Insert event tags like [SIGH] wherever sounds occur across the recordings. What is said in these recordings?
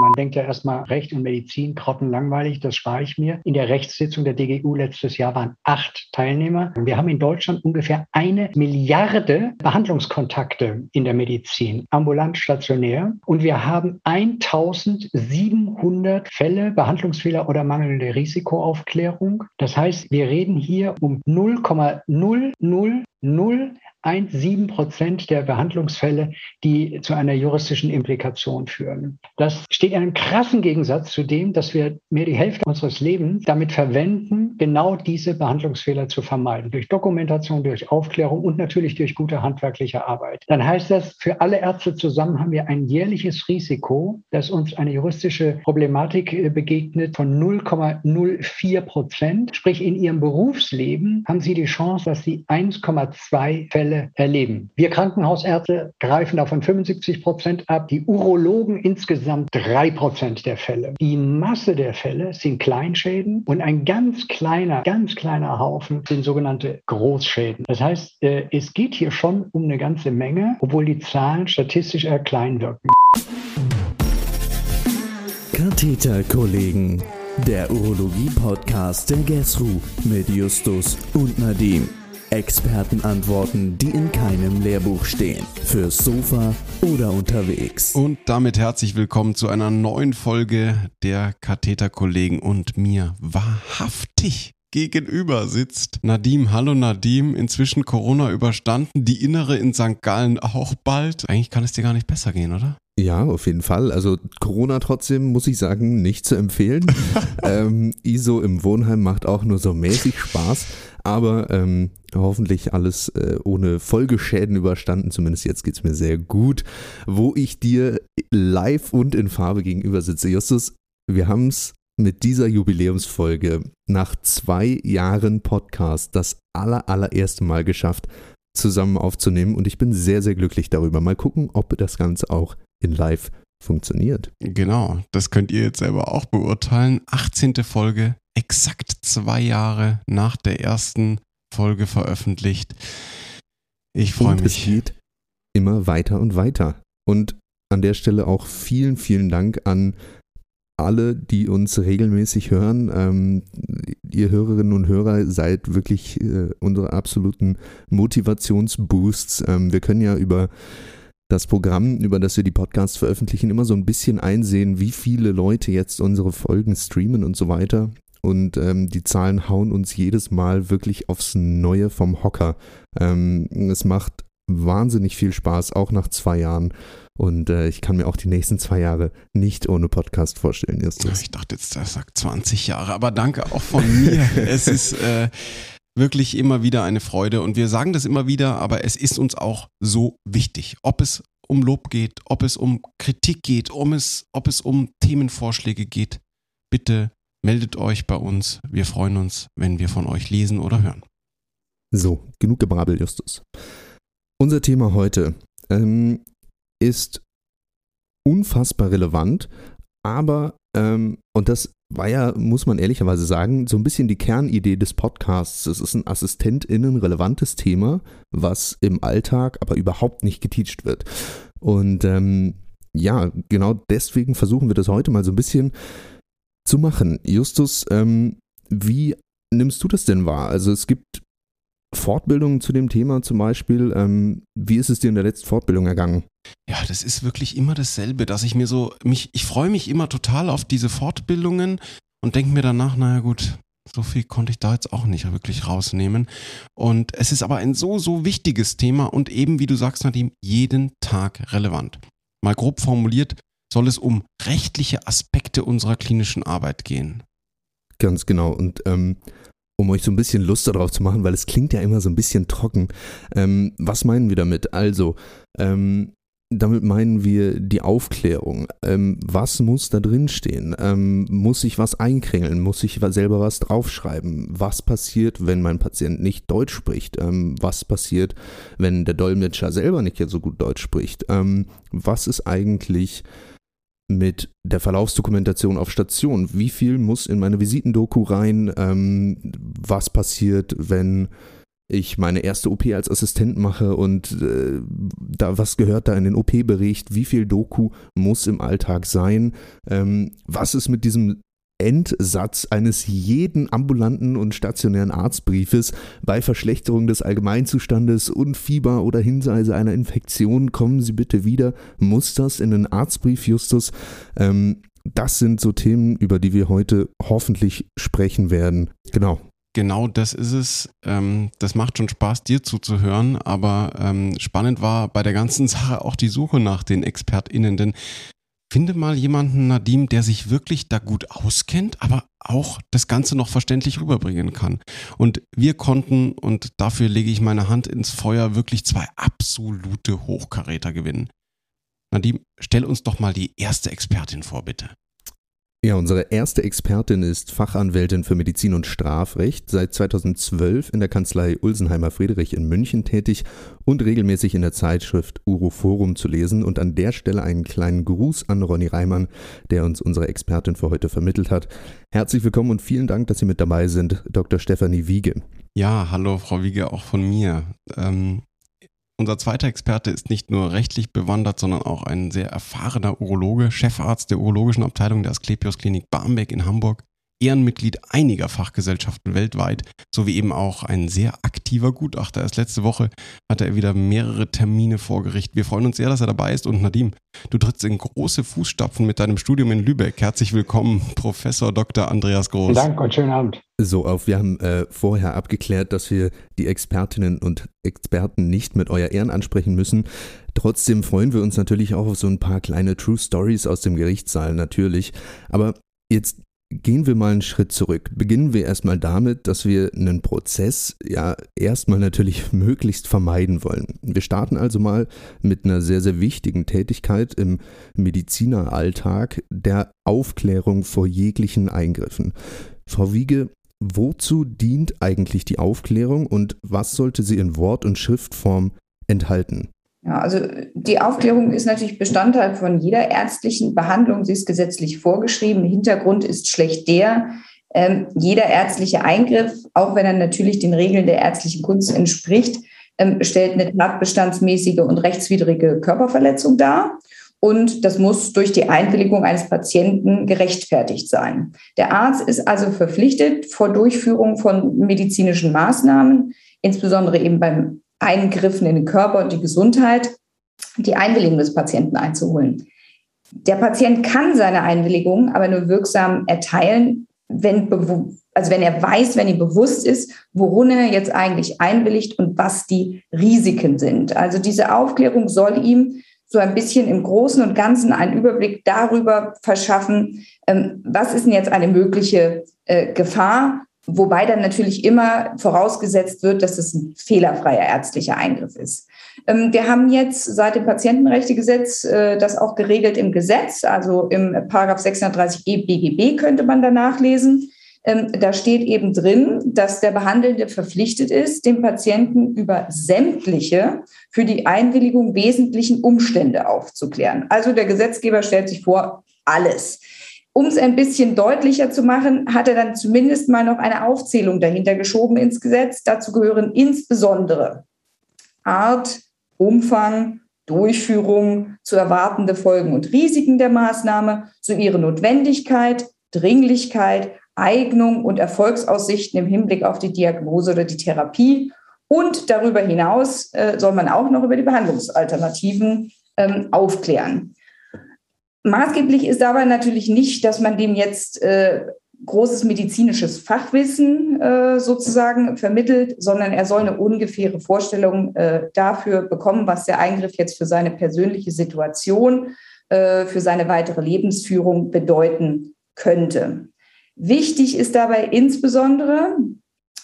Man denkt ja erstmal Recht und Medizin, grottenlangweilig, das spare ich mir. In der Rechtssitzung der DGU letztes Jahr waren acht Teilnehmer. Wir haben in Deutschland ungefähr eine Milliarde Behandlungskontakte in der Medizin, ambulant, stationär. Und wir haben 1700 Fälle, Behandlungsfehler oder mangelnde Risikoaufklärung. Das heißt, wir reden hier um 0,000 1,7 Prozent der Behandlungsfälle, die zu einer juristischen Implikation führen. Das steht in einem krassen Gegensatz zu dem, dass wir mehr die Hälfte unseres Lebens damit verwenden, genau diese Behandlungsfehler zu vermeiden. Durch Dokumentation, durch Aufklärung und natürlich durch gute handwerkliche Arbeit. Dann heißt das, für alle Ärzte zusammen haben wir ein jährliches Risiko, dass uns eine juristische Problematik äh, begegnet von 0,04 Prozent. Sprich, in ihrem Berufsleben haben sie die Chance, dass sie 1,2 Fälle Fälle erleben. Wir Krankenhausärzte greifen davon 75 Prozent ab, die Urologen insgesamt drei Prozent der Fälle. Die Masse der Fälle sind Kleinschäden und ein ganz kleiner, ganz kleiner Haufen sind sogenannte Großschäden. Das heißt, äh, es geht hier schon um eine ganze Menge, obwohl die Zahlen statistisch eher klein wirken. Katheterkollegen, der Urologie-Podcast der GESRU mit Justus und Nadim. Expertenantworten, die in keinem Lehrbuch stehen. Fürs Sofa oder unterwegs. Und damit herzlich willkommen zu einer neuen Folge der Katheterkollegen und mir wahrhaftig gegenüber sitzt Nadim. Hallo Nadim, inzwischen Corona überstanden, die Innere in St. Gallen auch bald. Eigentlich kann es dir gar nicht besser gehen, oder? Ja, auf jeden Fall. Also Corona trotzdem, muss ich sagen, nicht zu empfehlen. [LAUGHS] ähm, ISO im Wohnheim macht auch nur so mäßig Spaß, aber ähm, hoffentlich alles äh, ohne Folgeschäden überstanden. Zumindest jetzt geht es mir sehr gut. Wo ich dir live und in Farbe gegenüber sitze. Justus, wir haben es mit dieser Jubiläumsfolge nach zwei Jahren Podcast das aller, allererste Mal geschafft, zusammen aufzunehmen und ich bin sehr, sehr glücklich darüber. Mal gucken, ob das Ganze auch in Live funktioniert. Genau, das könnt ihr jetzt selber auch beurteilen. 18. Folge, exakt zwei Jahre nach der ersten Folge veröffentlicht. Ich freue mich. Es geht immer weiter und weiter. Und an der Stelle auch vielen, vielen Dank an alle, die uns regelmäßig hören. Ähm, ihr Hörerinnen und Hörer seid wirklich äh, unsere absoluten Motivationsboosts. Ähm, wir können ja über das Programm, über das wir die Podcasts veröffentlichen, immer so ein bisschen einsehen, wie viele Leute jetzt unsere Folgen streamen und so weiter. Und ähm, die Zahlen hauen uns jedes Mal wirklich aufs Neue vom Hocker. Ähm, es macht wahnsinnig viel Spaß, auch nach zwei Jahren. Und äh, ich kann mir auch die nächsten zwei Jahre nicht ohne Podcast vorstellen. Justus. Ich dachte jetzt, das sagt 20 Jahre, aber danke auch von mir. [LAUGHS] es ist äh, wirklich immer wieder eine Freude und wir sagen das immer wieder, aber es ist uns auch so wichtig. Ob es um Lob geht, ob es um Kritik geht, um es, ob es um Themenvorschläge geht, bitte meldet euch bei uns. Wir freuen uns, wenn wir von euch lesen oder hören. So, genug Gebrabbel, Justus. Unser Thema heute ähm, ist unfassbar relevant, aber, ähm, und das war ja, muss man ehrlicherweise sagen, so ein bisschen die Kernidee des Podcasts. Es ist ein AssistentInnen relevantes Thema, was im Alltag aber überhaupt nicht geteacht wird. Und ähm, ja, genau deswegen versuchen wir das heute mal so ein bisschen zu machen. Justus, ähm, wie nimmst du das denn wahr? Also es gibt Fortbildungen zu dem Thema zum Beispiel. Ähm, wie ist es dir in der letzten Fortbildung ergangen? Ja, das ist wirklich immer dasselbe, dass ich mir so, mich, ich freue mich immer total auf diese Fortbildungen und denke mir danach, naja gut, so viel konnte ich da jetzt auch nicht wirklich rausnehmen. Und es ist aber ein so, so wichtiges Thema und eben, wie du sagst, Nadim, jeden Tag relevant. Mal grob formuliert, soll es um rechtliche Aspekte unserer klinischen Arbeit gehen. Ganz genau. Und ähm, um euch so ein bisschen Lust darauf zu machen, weil es klingt ja immer so ein bisschen trocken. Ähm, was meinen wir damit? Also, ähm, damit meinen wir die Aufklärung. Ähm, was muss da drin stehen? Ähm, muss ich was einkringeln? Muss ich selber was draufschreiben? Was passiert, wenn mein Patient nicht Deutsch spricht? Ähm, was passiert, wenn der Dolmetscher selber nicht so gut Deutsch spricht? Ähm, was ist eigentlich mit der Verlaufsdokumentation auf Station. Wie viel muss in meine Visitendoku rein? Ähm, was passiert, wenn ich meine erste OP als Assistent mache und äh, da was gehört da in den OP-Bericht, wie viel Doku muss im Alltag sein, ähm, was ist mit diesem Endsatz eines jeden ambulanten und stationären Arztbriefes bei Verschlechterung des Allgemeinzustandes und Fieber oder Hinweise einer Infektion kommen Sie bitte wieder. Muss das in den Arztbrief, Justus? Ähm, das sind so Themen, über die wir heute hoffentlich sprechen werden. Genau. Genau das ist es. Ähm, das macht schon Spaß, dir zuzuhören, aber ähm, spannend war bei der ganzen [LAUGHS] Sache auch die Suche nach den ExpertInnen, denn finde mal jemanden, Nadim, der sich wirklich da gut auskennt, aber auch das Ganze noch verständlich rüberbringen kann. Und wir konnten, und dafür lege ich meine Hand ins Feuer, wirklich zwei absolute Hochkaräter gewinnen. Nadim, stell uns doch mal die erste Expertin vor, bitte. Ja, unsere erste Expertin ist Fachanwältin für Medizin und Strafrecht, seit 2012 in der Kanzlei Ulsenheimer Friedrich in München tätig und regelmäßig in der Zeitschrift Uroforum zu lesen. Und an der Stelle einen kleinen Gruß an Ronny Reimann, der uns unsere Expertin für heute vermittelt hat. Herzlich willkommen und vielen Dank, dass Sie mit dabei sind, Dr. Stefanie Wiege. Ja, hallo Frau Wiege, auch von mir. Ähm, unser zweiter Experte ist nicht nur rechtlich bewandert, sondern auch ein sehr erfahrener Urologe, Chefarzt der urologischen Abteilung der Asklepios Klinik Barmbek in Hamburg Ehrenmitglied einiger Fachgesellschaften weltweit, sowie eben auch ein sehr aktiver Gutachter. Erst letzte Woche hatte er wieder mehrere Termine vor Gericht. Wir freuen uns sehr, dass er dabei ist. Und Nadim, du trittst in große Fußstapfen mit deinem Studium in Lübeck. Herzlich willkommen, Professor Dr. Andreas Groß. Vielen Dank und schönen Abend. So, auf, wir haben äh, vorher abgeklärt, dass wir die Expertinnen und Experten nicht mit euer Ehren ansprechen müssen. Trotzdem freuen wir uns natürlich auch auf so ein paar kleine True Stories aus dem Gerichtssaal, natürlich. Aber jetzt Gehen wir mal einen Schritt zurück. Beginnen wir erstmal damit, dass wir einen Prozess ja erstmal natürlich [LAUGHS] möglichst vermeiden wollen. Wir starten also mal mit einer sehr, sehr wichtigen Tätigkeit im Medizineralltag, der Aufklärung vor jeglichen Eingriffen. Frau Wiege, wozu dient eigentlich die Aufklärung und was sollte sie in Wort- und Schriftform enthalten? Ja, also die Aufklärung ist natürlich Bestandteil von jeder ärztlichen Behandlung. Sie ist gesetzlich vorgeschrieben. Hintergrund ist schlecht der, ähm, jeder ärztliche Eingriff, auch wenn er natürlich den Regeln der ärztlichen Kunst entspricht, ähm, stellt eine tatbestandsmäßige und rechtswidrige Körperverletzung dar. Und das muss durch die Einwilligung eines Patienten gerechtfertigt sein. Der Arzt ist also verpflichtet, vor Durchführung von medizinischen Maßnahmen, insbesondere eben beim Eingriffen in den Körper und die Gesundheit, die Einwilligung des Patienten einzuholen. Der Patient kann seine Einwilligung aber nur wirksam erteilen, wenn, also wenn er weiß, wenn ihm bewusst ist, worin er jetzt eigentlich einwilligt und was die Risiken sind. Also diese Aufklärung soll ihm so ein bisschen im Großen und Ganzen einen Überblick darüber verschaffen, ähm, was ist denn jetzt eine mögliche äh, Gefahr Wobei dann natürlich immer vorausgesetzt wird, dass es ein fehlerfreier ärztlicher Eingriff ist. Ähm, wir haben jetzt seit dem Patientenrechtegesetz äh, das auch geregelt im Gesetz, also im Paragraph 630e BGB könnte man da nachlesen. Ähm, da steht eben drin, dass der Behandelnde verpflichtet ist, dem Patienten über sämtliche für die Einwilligung wesentlichen Umstände aufzuklären. Also der Gesetzgeber stellt sich vor, alles. Um es ein bisschen deutlicher zu machen, hat er dann zumindest mal noch eine Aufzählung dahinter geschoben ins Gesetz. Dazu gehören insbesondere Art, Umfang, Durchführung, zu erwartende Folgen und Risiken der Maßnahme, so ihre Notwendigkeit, Dringlichkeit, Eignung und Erfolgsaussichten im Hinblick auf die Diagnose oder die Therapie. Und darüber hinaus äh, soll man auch noch über die Behandlungsalternativen ähm, aufklären. Maßgeblich ist dabei natürlich nicht, dass man dem jetzt äh, großes medizinisches Fachwissen äh, sozusagen vermittelt, sondern er soll eine ungefähre Vorstellung äh, dafür bekommen, was der Eingriff jetzt für seine persönliche Situation, äh, für seine weitere Lebensführung bedeuten könnte. Wichtig ist dabei insbesondere,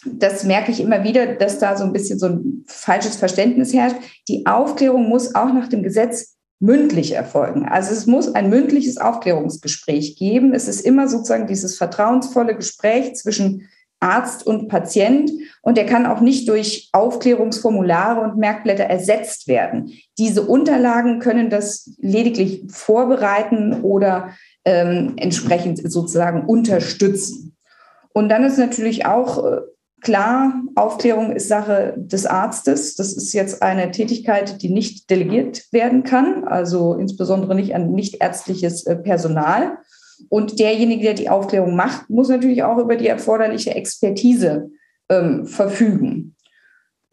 das merke ich immer wieder, dass da so ein bisschen so ein falsches Verständnis herrscht. Die Aufklärung muss auch nach dem Gesetz mündlich erfolgen. Also es muss ein mündliches Aufklärungsgespräch geben. Es ist immer sozusagen dieses vertrauensvolle Gespräch zwischen Arzt und Patient und der kann auch nicht durch Aufklärungsformulare und Merkblätter ersetzt werden. Diese Unterlagen können das lediglich vorbereiten oder ähm, entsprechend sozusagen unterstützen. Und dann ist natürlich auch äh, klar, Aufklärung ist Sache des Arztes. Das ist jetzt eine Tätigkeit, die nicht delegiert werden kann, also insbesondere nicht an nichtärztliches äh, Personal. Und derjenige, der die Aufklärung macht, muss natürlich auch über die erforderliche Expertise ähm, verfügen.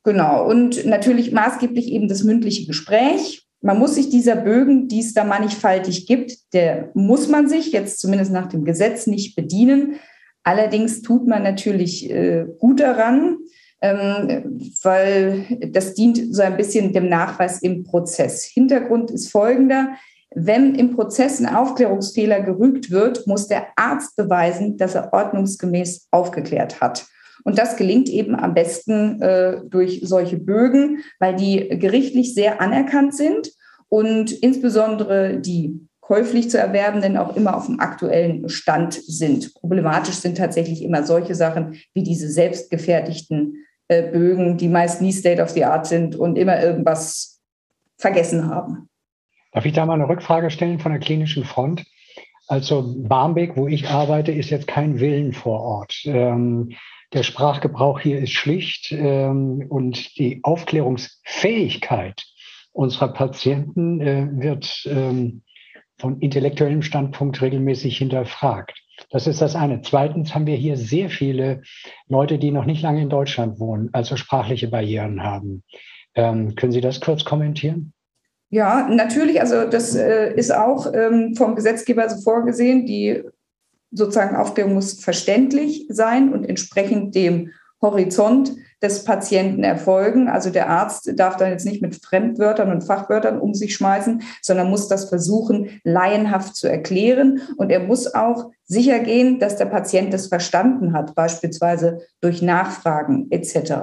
Genau. Und natürlich maßgeblich eben das mündliche Gespräch. Man muss sich dieser Bögen, die es da mannigfaltig gibt, der muss man sich jetzt zumindest nach dem Gesetz nicht bedienen. Allerdings tut man natürlich äh, gut daran, ähm, weil das dient so ein bisschen dem Nachweis im Prozess. Hintergrund ist folgender. Wenn im Prozess ein Aufklärungsfehler gerügt wird, muss der Arzt beweisen, dass er ordnungsgemäß aufgeklärt hat. Und das gelingt eben am besten äh, durch solche Bögen, weil die gerichtlich sehr anerkannt sind und insbesondere die käuflich zu erwerbenden auch immer auf dem aktuellen Stand sind. Problematisch sind tatsächlich immer solche Sachen wie diese selbstgefertigten äh, Bögen, die meist nie State of the Art sind und immer irgendwas vergessen haben. Darf ich da mal eine Rückfrage stellen von der klinischen Front? Also Barmbek, wo ich arbeite, ist jetzt kein Willen vor Ort. Ähm, der Sprachgebrauch hier ist schlicht ähm, und die Aufklärungsfähigkeit unserer Patienten äh, wird ähm, von intellektuellem Standpunkt regelmäßig hinterfragt. Das ist das eine. Zweitens haben wir hier sehr viele Leute, die noch nicht lange in Deutschland wohnen, also sprachliche Barrieren haben. Ähm, können Sie das kurz kommentieren? Ja, natürlich. Also das äh, ist auch ähm, vom Gesetzgeber so vorgesehen. Die sozusagen Aufklärung muss verständlich sein und entsprechend dem Horizont des Patienten erfolgen. Also der Arzt darf dann jetzt nicht mit Fremdwörtern und Fachwörtern um sich schmeißen, sondern muss das versuchen, laienhaft zu erklären. Und er muss auch sicher gehen, dass der Patient das verstanden hat, beispielsweise durch Nachfragen etc.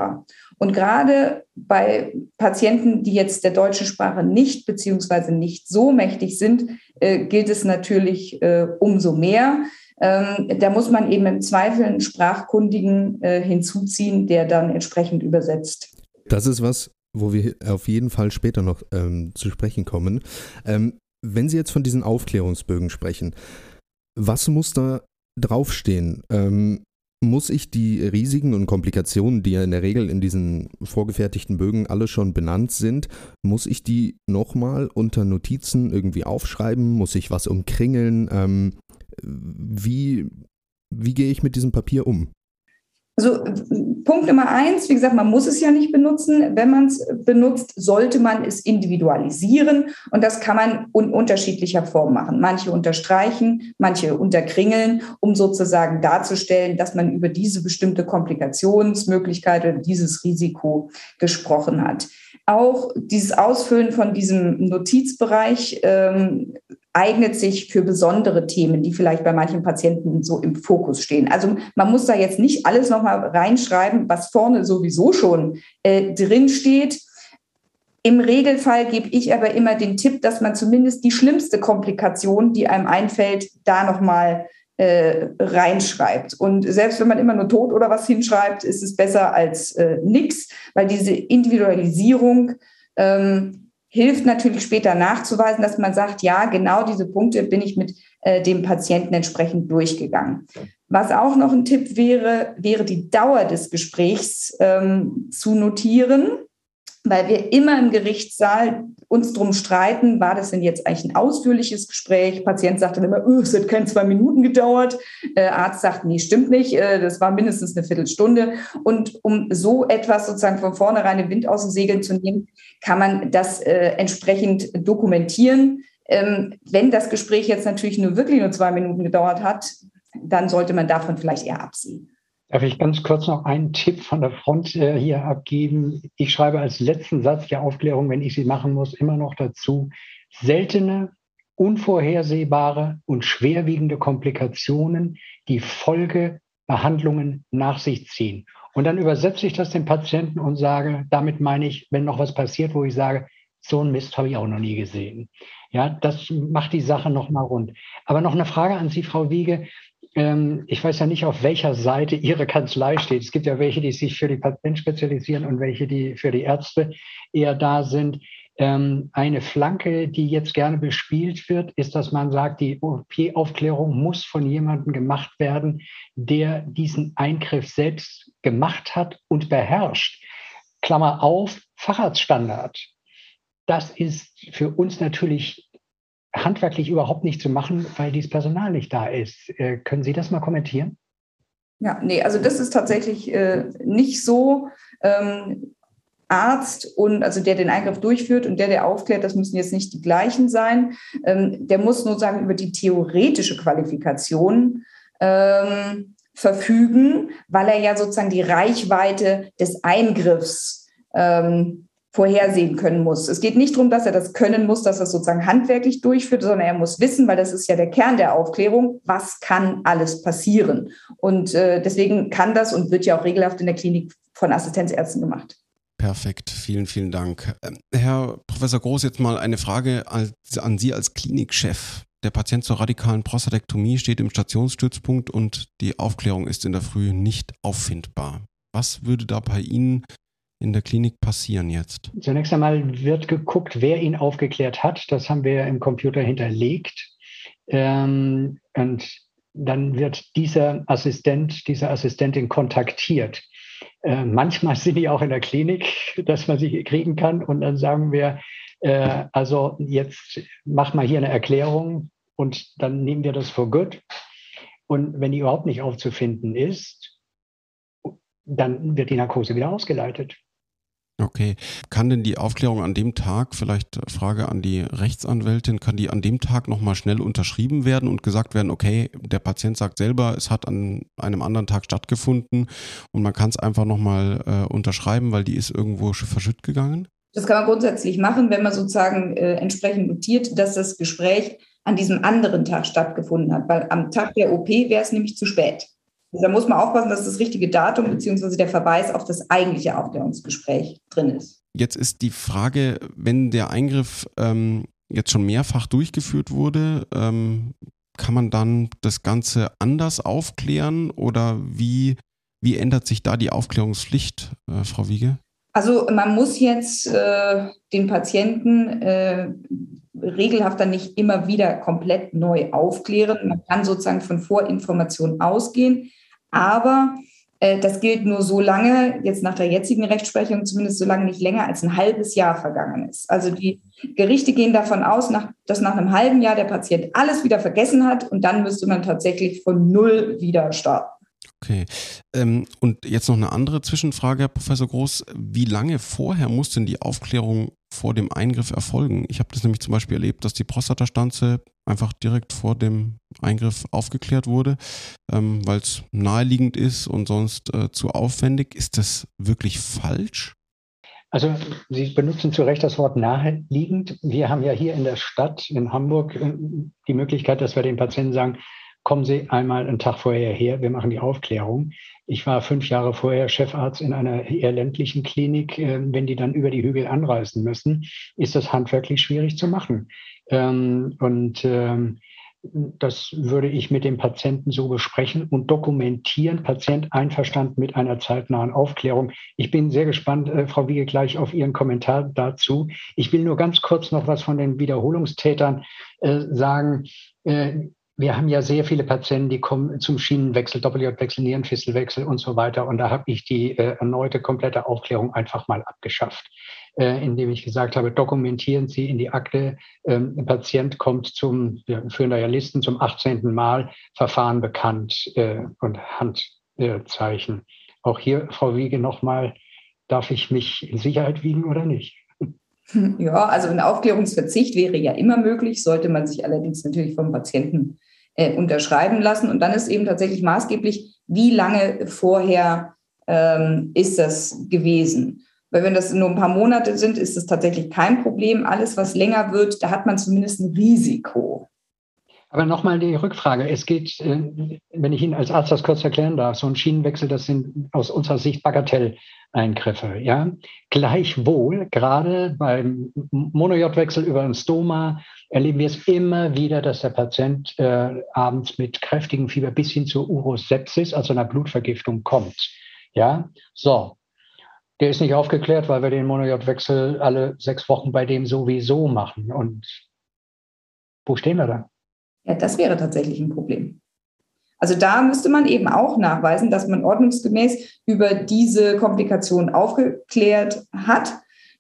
Und gerade bei Patienten, die jetzt der deutschen Sprache nicht beziehungsweise nicht so mächtig sind, äh, gilt es natürlich äh, umso mehr. Ähm, da muss man eben im Zweifel einen Sprachkundigen äh, hinzuziehen, der dann entsprechend übersetzt. Das ist was, wo wir auf jeden Fall später noch ähm, zu sprechen kommen. Ähm, wenn Sie jetzt von diesen Aufklärungsbögen sprechen, was muss da draufstehen? Ähm, muss ich die Risiken und Komplikationen, die ja in der Regel in diesen vorgefertigten Bögen alle schon benannt sind, muss ich die nochmal unter Notizen irgendwie aufschreiben? Muss ich was umkringeln? Ähm, wie, wie gehe ich mit diesem Papier um? Also Punkt Nummer eins, wie gesagt, man muss es ja nicht benutzen. Wenn man es benutzt, sollte man es individualisieren und das kann man in unterschiedlicher Form machen. Manche unterstreichen, manche unterkringeln, um sozusagen darzustellen, dass man über diese bestimmte Komplikationsmöglichkeit oder dieses Risiko gesprochen hat. Auch dieses Ausfüllen von diesem Notizbereich ähm, eignet sich für besondere Themen, die vielleicht bei manchen Patienten so im Fokus stehen. Also man muss da jetzt nicht alles nochmal reinschreiben, was vorne sowieso schon äh, drin steht. Im Regelfall gebe ich aber immer den Tipp, dass man zumindest die schlimmste Komplikation, die einem einfällt, da nochmal äh, reinschreibt. Und selbst wenn man immer nur tot oder was hinschreibt, ist es besser als äh, nichts, weil diese Individualisierung ähm, hilft natürlich später nachzuweisen, dass man sagt, ja, genau diese Punkte bin ich mit äh, dem Patienten entsprechend durchgegangen. Was auch noch ein Tipp wäre, wäre die Dauer des Gesprächs ähm, zu notieren, weil wir immer im Gerichtssaal uns drum streiten, war das denn jetzt eigentlich ein ausführliches Gespräch? Patient sagt dann immer, oh, es hat keine zwei Minuten gedauert. Äh, Arzt sagt, nee, stimmt nicht, äh, das war mindestens eine Viertelstunde. Und um so etwas sozusagen von vornherein den Wind aus den Segeln zu nehmen, kann man das äh, entsprechend dokumentieren. Ähm, wenn das Gespräch jetzt natürlich nur wirklich nur zwei Minuten gedauert hat, dann sollte man davon vielleicht eher absehen. Darf ich ganz kurz noch einen Tipp von der Front äh, hier abgeben? Ich schreibe als letzten Satz der Aufklärung, wenn ich sie machen muss, immer noch dazu, seltene, unvorhersehbare und schwerwiegende Komplikationen, die Folgebehandlungen nach sich ziehen. Und dann übersetze ich das dem Patienten und sage, damit meine ich, wenn noch was passiert, wo ich sage, so ein Mist habe ich auch noch nie gesehen. Ja, das macht die Sache nochmal rund. Aber noch eine Frage an Sie, Frau Wiege ähm, ich weiß ja nicht, auf welcher Seite Ihre Kanzlei steht. Es gibt ja welche, die sich für die Patienten spezialisieren und welche, die für die Ärzte eher da sind. Ähm, eine Flanke, die jetzt gerne bespielt wird, ist, dass man sagt, die OP-Aufklärung muss von jemandem gemacht werden, der diesen Eingriff selbst gemacht hat und beherrscht. Klammer auf, Facharztstandard. Das ist für uns natürlich handwerklich überhaupt nicht zu machen, weil dieses Personal nicht da ist. Äh, können Sie das mal kommentieren? Ja, nee, also das ist tatsächlich äh, nicht so. Ähm, Arzt und also der den Eingriff durchführt und der, der aufklärt, das müssen jetzt nicht die gleichen sein. Ähm, der muss nur sagen über die theoretische Qualifikation ähm, verfügen, weil er ja sozusagen die Reichweite des Eingriffs ähm, vorhersehen können muss. Es geht nicht darum, dass er das können muss, dass er es sozusagen handwerklich durchführt, sondern er muss wissen, weil das ist ja der Kern der Aufklärung, was kann alles passieren. Und äh, deswegen kann das und wird ja auch regelhaft in der Klinik von Assistenzärzten gemacht. Perfekt, vielen, vielen Dank. Ähm, Herr Professor Groß, jetzt mal eine Frage an Sie als Klinikchef. Der Patient zur radikalen Prostatektomie steht im Stationsstützpunkt und die Aufklärung ist in der Früh nicht auffindbar. Was würde da bei Ihnen in der Klinik passieren jetzt? Zunächst einmal wird geguckt, wer ihn aufgeklärt hat. Das haben wir im Computer hinterlegt. Ähm, und dann wird dieser Assistent, diese Assistentin kontaktiert. Äh, manchmal sind die auch in der Klinik, [LAUGHS] dass man sie kriegen kann. Und dann sagen wir, äh, also jetzt mach mal hier eine Erklärung und dann nehmen wir das for good. Und wenn die überhaupt nicht aufzufinden ist, dann wird die Narkose wieder ausgeleitet. Okay. Kann denn die Aufklärung an dem Tag, vielleicht Frage an die Rechtsanwältin, kann die an dem Tag nochmal schnell unterschrieben werden und gesagt werden, okay, der Patient sagt selber, es hat an einem anderen Tag stattgefunden und man kann es einfach nochmal äh, unterschreiben, weil die ist irgendwo verschütt gegangen? Das kann man grundsätzlich machen, wenn man sozusagen äh, entsprechend notiert, dass das Gespräch an diesem anderen Tag stattgefunden hat, weil am Tag der OP wäre es nämlich zu spät. Da muss man aufpassen, dass das richtige Datum bzw. der Verweis auf das eigentliche Aufklärungsgespräch drin ist. Jetzt ist die Frage, wenn der Eingriff ähm, jetzt schon mehrfach durchgeführt wurde, ähm, kann man dann das Ganze anders aufklären oder wie, wie ändert sich da die Aufklärungspflicht, äh, Frau Wiege? Also man muss jetzt äh, den Patienten äh, regelhaft dann nicht immer wieder komplett neu aufklären. Man kann sozusagen von Vorinformationen ausgehen. Aber äh, das gilt nur so lange, jetzt nach der jetzigen Rechtsprechung zumindest so lange nicht länger als ein halbes Jahr vergangen ist. Also die Gerichte gehen davon aus, dass nach einem halben Jahr der Patient alles wieder vergessen hat und dann müsste man tatsächlich von null wieder starten. Okay. Ähm, und jetzt noch eine andere Zwischenfrage, Herr Professor Groß. Wie lange vorher muss denn die Aufklärung vor dem Eingriff erfolgen? Ich habe das nämlich zum Beispiel erlebt, dass die Prostatastanze einfach direkt vor dem Eingriff aufgeklärt wurde, ähm, weil es naheliegend ist und sonst äh, zu aufwendig. Ist das wirklich falsch? Also Sie benutzen zu Recht das Wort naheliegend. Wir haben ja hier in der Stadt, in Hamburg, äh, die Möglichkeit, dass wir den Patienten sagen, kommen Sie einmal einen Tag vorher her, wir machen die Aufklärung. Ich war fünf Jahre vorher Chefarzt in einer eher ländlichen Klinik. Ähm, wenn die dann über die Hügel anreisen müssen, ist das handwerklich schwierig zu machen. Ähm, und ähm, das würde ich mit dem Patienten so besprechen und dokumentieren. Patient einverstanden mit einer zeitnahen Aufklärung. Ich bin sehr gespannt, äh, Frau Wiege, gleich auf Ihren Kommentar dazu. Ich will nur ganz kurz noch was von den Wiederholungstätern äh, sagen. Äh, wir haben ja sehr viele Patienten, die kommen zum Schienenwechsel, Doppeljottwechsel, Nierenfistelwechsel und so weiter. Und da habe ich die äh, erneute komplette Aufklärung einfach mal abgeschafft, äh, indem ich gesagt habe, dokumentieren Sie in die Akte, ähm, ein Patient kommt zum, wir führen da zum 18. Mal, Verfahren bekannt äh, und Handzeichen. Auch hier, Frau Wiege, nochmal, darf ich mich in Sicherheit wiegen oder nicht? Ja, also ein Aufklärungsverzicht wäre ja immer möglich, sollte man sich allerdings natürlich vom Patienten äh, unterschreiben lassen. Und dann ist eben tatsächlich maßgeblich, wie lange vorher ähm, ist das gewesen. Weil wenn das nur ein paar Monate sind, ist das tatsächlich kein Problem. Alles, was länger wird, da hat man zumindest ein Risiko. Aber nochmal die Rückfrage. Es geht, äh, wenn ich Ihnen als Arzt das kurz erklären darf, so ein Schienenwechsel, das sind aus unserer Sicht Bagatelleingriffe. Ja? Gleichwohl, gerade beim Monojodwechsel über ein Stoma, erleben wir es immer wieder, dass der Patient äh, abends mit kräftigem Fieber bis hin zur Urosepsis, also einer Blutvergiftung, kommt. Ja, so. Der ist nicht aufgeklärt, weil wir den Monojodwechsel alle sechs Wochen bei dem sowieso machen. Und wo stehen wir da? Ja, das wäre tatsächlich ein Problem. Also da müsste man eben auch nachweisen, dass man ordnungsgemäß über diese Komplikation aufgeklärt hat.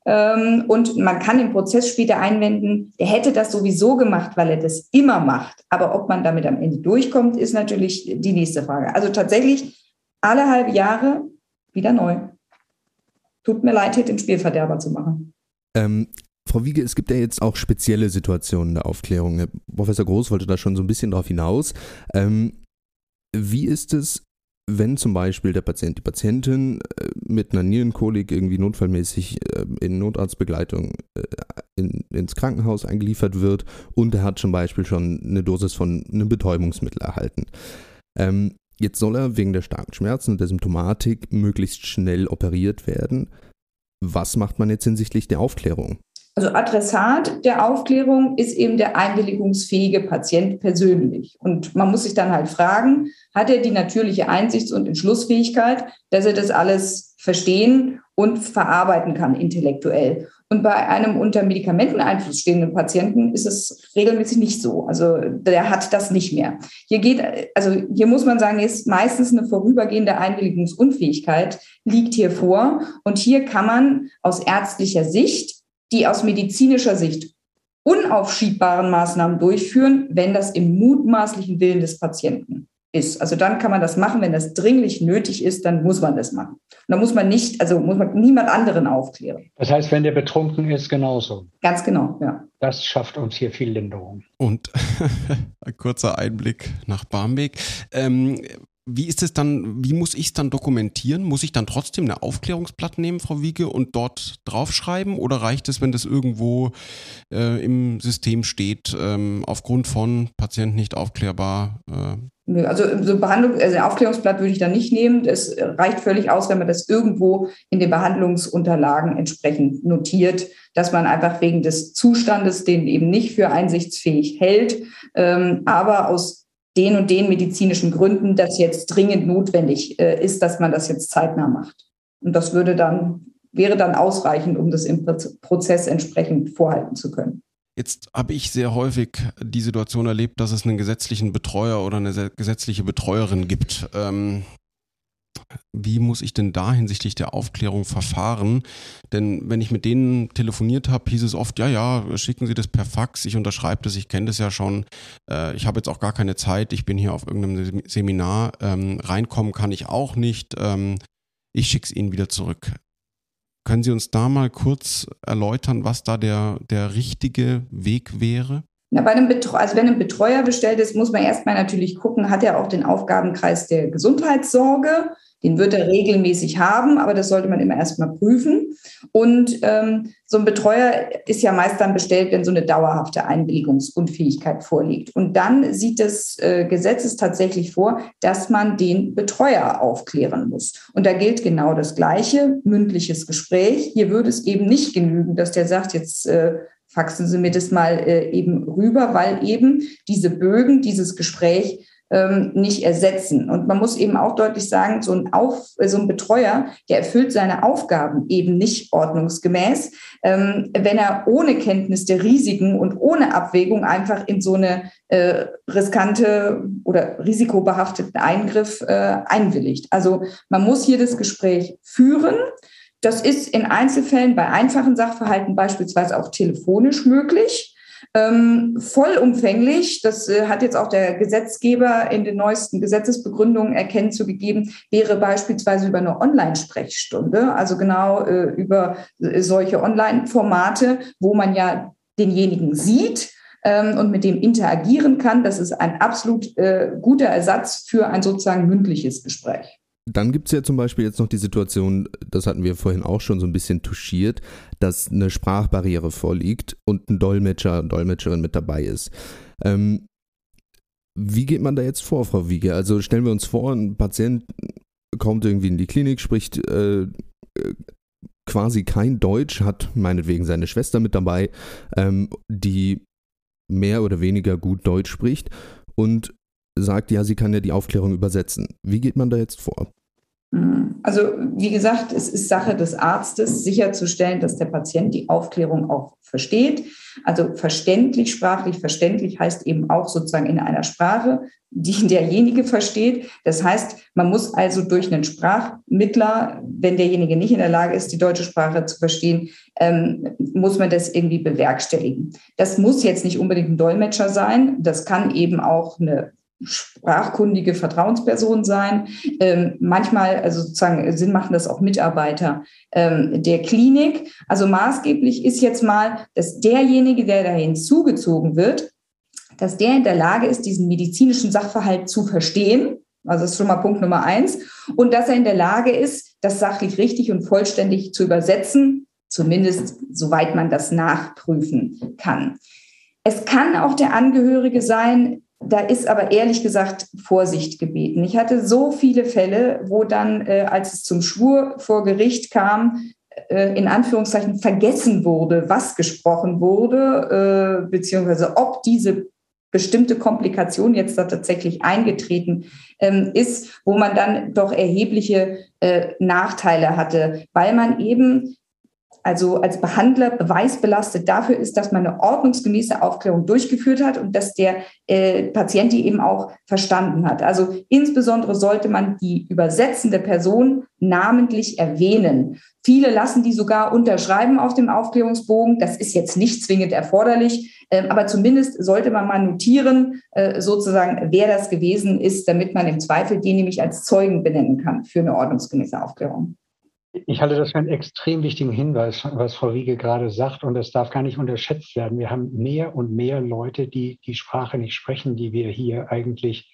Ähm, und man kann im Prozess später einwenden, der hätte das sowieso gemacht, weil er das immer macht. Aber ob man damit am Ende durchkommt, ist natürlich die nächste Frage. Also tatsächlich alle halbe Jahre wieder neu. Tut mir leid, hier den Spielverderber zu machen. Ähm, Frau Wiege, es gibt ja jetzt auch spezielle Situationen der Aufklärung. Herr Professor Groß wollte da schon so ein bisschen drauf hinaus. Ähm, wie ist es, wenn zum Beispiel der Patient, die Patientin äh, mit einer Nierenkolik irgendwie notfallmäßig äh, in Notarztbegleitung äh, in, ins Krankenhaus eingeliefert wird und er hat zum Beispiel schon eine Dosis von einem Betäubungsmittel erhalten. Ähm, jetzt soll er wegen der starken Schmerzen und der Symptomatik möglichst schnell operiert werden. Was macht man jetzt hinsichtlich der Aufklärung? Also Adressat der Aufklärung ist eben der einwilligungsfähige Patient persönlich. Und man muss sich dann halt fragen, hat er die natürliche Einsichts- und Entschlussfähigkeit, dass er das alles verstehen und verarbeiten kann intellektuell. Und bei einem unter Medikamenteneinfluss stehenden Patienten ist es regelmäßig nicht so. Also der hat das nicht mehr. Hier geht, also hier muss man sagen, ist meistens eine vorübergehende Einwilligungsunfähigkeit liegt hier vor. Und hier kann man aus ärztlicher Sicht die aus medizinischer Sicht unaufschiebbaren Maßnahmen durchführen, wenn das im mutmaßlichen Willen des Patienten ist. Also dann kann man das machen, wenn das dringlich nötig ist, dann muss man das machen. Und dann muss man nicht, also muss man niemand anderen aufklären. Das heißt, wenn der betrunken ist, genauso. Ganz genau, ja. Das schafft uns hier viel Linderung. Und [LAUGHS] ein kurzer Einblick nach Barmbek. Ähm, wie ist es dann, wie muss ich es dann dokumentieren? Muss ich dann trotzdem eine Aufklärungsblatt nehmen, Frau Wiege, und dort draufschreiben? Oder reicht es, wenn das irgendwo äh, im System steht, ähm, aufgrund von Patient nicht aufklärbar? Äh? Also so Behandlung, also ein Aufklärungsblatt würde ich da nicht nehmen. Es reicht völlig aus, wenn man das irgendwo in den Behandlungsunterlagen entsprechend notiert, dass man einfach wegen des Zustandes den eben nicht für einsichtsfähig hält, ähm, aber aus den und den medizinischen Gründen das jetzt dringend notwendig äh, ist, dass man das jetzt zeitnah macht. Und das würde dann, wäre dann ausreichend, um das im Prozess entsprechend vorhalten zu können. Jetzt habe ich sehr häufig die Situation erlebt, dass es einen gesetzlichen Betreuer oder eine gesetzliche Betreuerin gibt. Ähm, wie muss ich denn da hinsichtlich der Aufklärung verfahren? Denn wenn ich mit denen telefoniert habe, hieß es oft, ja, ja, schicken Sie das per Fax, ich unterschreibe das, ich kenne das ja schon, äh, ich habe jetzt auch gar keine Zeit, ich bin hier auf irgendeinem Seminar, ähm, reinkommen kann ich auch nicht, ähm, ich schicke es Ihnen wieder zurück. Können Sie uns da mal kurz erläutern, was da der, der richtige Weg wäre? Na, bei einem also wenn ein Betreuer bestellt ist, muss man erstmal natürlich gucken, hat er auch den Aufgabenkreis der Gesundheitssorge? Den wird er regelmäßig haben, aber das sollte man immer erstmal prüfen. Und ähm, so ein Betreuer ist ja meist dann bestellt, wenn so eine dauerhafte Einwilligungsunfähigkeit vorliegt. Und dann sieht das äh, Gesetz tatsächlich vor, dass man den Betreuer aufklären muss. Und da gilt genau das Gleiche, mündliches Gespräch. Hier würde es eben nicht genügen, dass der sagt, jetzt äh, faxen Sie mir das mal äh, eben rüber, weil eben diese Bögen, dieses Gespräch ähm, nicht ersetzen. Und man muss eben auch deutlich sagen, so ein, Auf, so ein Betreuer, der erfüllt seine Aufgaben eben nicht ordnungsgemäß, ähm, wenn er ohne Kenntnis der Risiken und ohne Abwägung einfach in so eine äh, riskante oder risikobehafteten Eingriff äh, einwilligt. Also man muss hier das Gespräch führen. Das ist in Einzelfällen bei einfachen Sachverhalten beispielsweise auch telefonisch möglich. Ähm, vollumfänglich, das äh, hat jetzt auch der Gesetzgeber in den neuesten Gesetzesbegründungen erkennen zu gegeben, wäre beispielsweise über eine Online-Sprechstunde, also genau äh, über äh, solche Online-Formate, wo man ja denjenigen sieht, ähm, und mit dem interagieren kann. Das ist ein absolut äh, guter Ersatz für ein sozusagen mündliches Gespräch. Dann gibt es ja zum Beispiel jetzt noch die Situation, das hatten wir vorhin auch schon so ein bisschen touchiert, dass eine Sprachbarriere vorliegt und ein Dolmetscher, Dolmetscherin mit dabei ist. Ähm, wie geht man da jetzt vor, Frau Wiege? Also stellen wir uns vor, ein Patient kommt irgendwie in die Klinik, spricht äh, quasi kein Deutsch, hat meinetwegen seine Schwester mit dabei, ähm, die mehr oder weniger gut Deutsch spricht und sagt, ja, sie kann ja die Aufklärung übersetzen. Wie geht man da jetzt vor? Hm. also wie gesagt, es ist Sache des Arztes, sicherzustellen, dass der Patient die Aufklärung auch versteht. Also verständlich, sprachlich verständlich heißt eben auch sozusagen in einer Sprache, die [LAUGHS] derjenige versteht. Das heißt, man muss also durch einen Sprachmittler, wenn derjenige nicht in der Lage ist, die deutsche Sprache zu verstehen, ähm, muss man das irgendwie bewerkstelligen. Das muss jetzt nicht unbedingt ein Dolmetscher sein. Das kann eben auch eine sprachkundige Vertrauensperson sein. Ähm, manchmal, also sozusagen Sinn machen das auch Mitarbeiter ähm, der Klinik. Also maßgeblich ist jetzt mal, dass derjenige, der da hinzugezogen wird, dass der in der Lage ist, diesen medizinischen Sachverhalt zu verstehen. Also das ist schon mal Punkt Nummer eins. Und dass er in der Lage ist, das sachlich richtig und vollständig zu übersetzen, zumindest soweit man das nachprüfen kann. Es kann auch der Angehörige sein, da ist aber ehrlich gesagt Vorsicht gebeten. Ich hatte so viele Fälle, wo dann, äh, als es zum Schwur vor Gericht kam, äh, in Anführungszeichen vergessen wurde, was gesprochen wurde, äh, beziehungsweise ob diese bestimmte Komplikation jetzt da tatsächlich eingetreten ähm, ist, wo man dann doch erhebliche äh, Nachteile hatte, weil man eben also als Behandler beweisbelastet dafür ist, dass man eine ordnungsgemäße Aufklärung durchgeführt hat und dass der äh, Patient die eben auch verstanden hat. Also insbesondere sollte man die übersetzende Person namentlich erwähnen. Viele lassen die sogar unterschreiben auf dem Aufklärungsbogen. Das ist jetzt nicht zwingend erforderlich, äh, aber zumindest sollte man mal notieren, äh, sozusagen, wer das gewesen ist, damit man im Zweifel den nämlich als Zeugen benennen kann für eine ordnungsgemäße Aufklärung. Ich halte das für einen extrem wichtigen Hinweis, was Frau Wiege gerade sagt, und das darf gar nicht unterschätzt werden. Wir haben mehr und mehr Leute, die die Sprache nicht sprechen, die wir hier eigentlich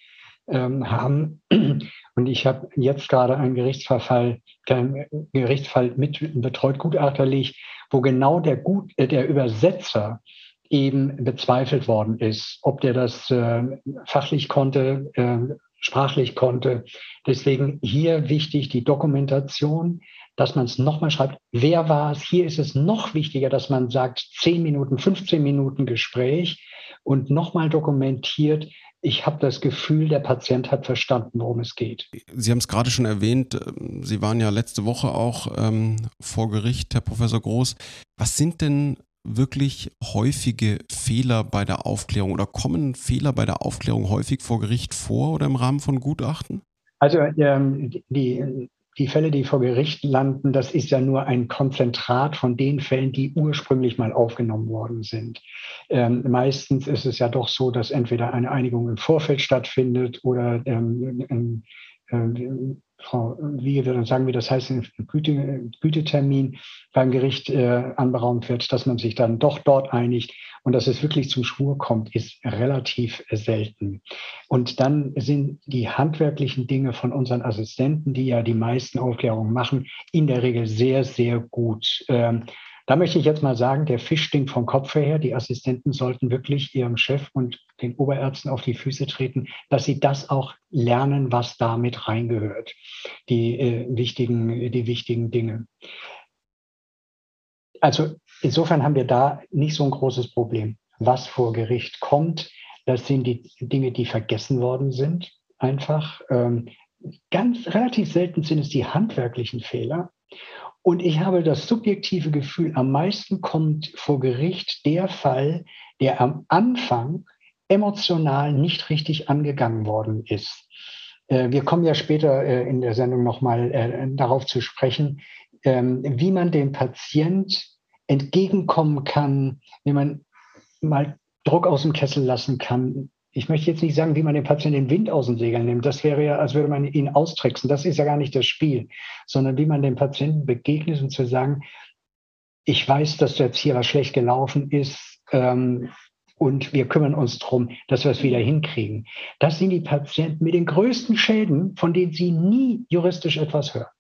ähm, haben. Und ich habe jetzt gerade einen Gerichtsverfall, einen Gerichtsfall mit betreut gutachterlich, wo genau der, Gut, äh, der Übersetzer eben bezweifelt worden ist, ob der das äh, fachlich konnte, äh, sprachlich konnte. Deswegen hier wichtig die Dokumentation, dass man es nochmal schreibt, wer war es? Hier ist es noch wichtiger, dass man sagt, 10 Minuten, 15 Minuten Gespräch und nochmal dokumentiert, ich habe das Gefühl, der Patient hat verstanden, worum es geht. Sie haben es gerade schon erwähnt, ähm, Sie waren ja letzte Woche auch ähm, vor Gericht, Herr Professor Groß. Was sind denn wirklich häufige Fehler bei der Aufklärung oder kommen Fehler bei der Aufklärung häufig vor Gericht vor oder im Rahmen von Gutachten? Also ähm, die, die Fälle, die vor Gericht landen, das ist ja nur ein Konzentrat von den Fällen, die ursprünglich mal aufgenommen worden sind. Ähm, meistens ist es ja doch so, dass entweder eine Einigung im Vorfeld stattfindet oder ähm, ähm, Frau Wiege würde sagen, wie das heißt, ein Güte, Gütetermin beim Gericht äh, anberaumt wird, dass man sich dann doch dort einigt und dass es wirklich zum Schwur kommt, ist relativ selten. Und dann sind die handwerklichen Dinge von unseren Assistenten, die ja die meisten Aufklärungen machen, in der Regel sehr, sehr gut. Ähm, da möchte ich jetzt mal sagen, der Fisch stinkt vom Kopf her. Die Assistenten sollten wirklich ihrem Chef und den Oberärzten auf die Füße treten, dass sie das auch lernen, was da mit reingehört. Die äh, wichtigen, die wichtigen Dinge. Also insofern haben wir da nicht so ein großes Problem. Was vor Gericht kommt, das sind die Dinge, die vergessen worden sind. Einfach ähm, ganz relativ selten sind es die handwerklichen Fehler. Und ich habe das subjektive Gefühl, am meisten kommt vor Gericht der Fall, der am Anfang emotional nicht richtig angegangen worden ist. Äh, wir kommen ja später äh, in der Sendung nochmal äh, darauf zu sprechen, wie man dem Patient entgegenkommen kann, wie man mal Druck aus dem Kessel lassen kann, ich möchte jetzt nicht sagen, wie man den Patienten den Wind aus den Segeln nimmt. Das wäre ja, als würde man ihn austricksen. Das ist ja gar nicht das Spiel, sondern wie man dem Patienten begegnet und zu sagen, ich weiß, dass jetzt hier was schlecht gelaufen ist ähm, und wir kümmern uns darum, dass wir es wieder hinkriegen. Das sind die Patienten mit den größten Schäden, von denen sie nie juristisch etwas hören.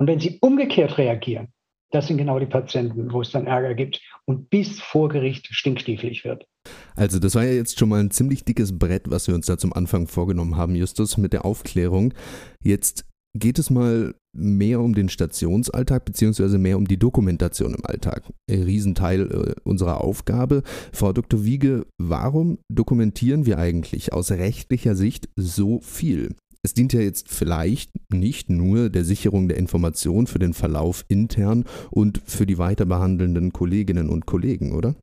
Und wenn sie umgekehrt reagieren, das sind genau die Patienten, wo es dann Ärger gibt und bis vor Gericht stinkstiefelig wird. Also das war ja jetzt schon mal ein ziemlich dickes Brett, was wir uns da zum Anfang vorgenommen haben, Justus, mit der Aufklärung. Jetzt geht es mal mehr um den Stationsalltag beziehungsweise mehr um die Dokumentation im Alltag. Ein Riesenteil äh, unserer Aufgabe. Frau Dr. Wiege, warum dokumentieren wir eigentlich aus rechtlicher Sicht so viel? Es dient ja jetzt vielleicht nicht nur der Sicherung der Information für den Verlauf intern und für die weiter behandelnden Kolleginnen und Kollegen, oder?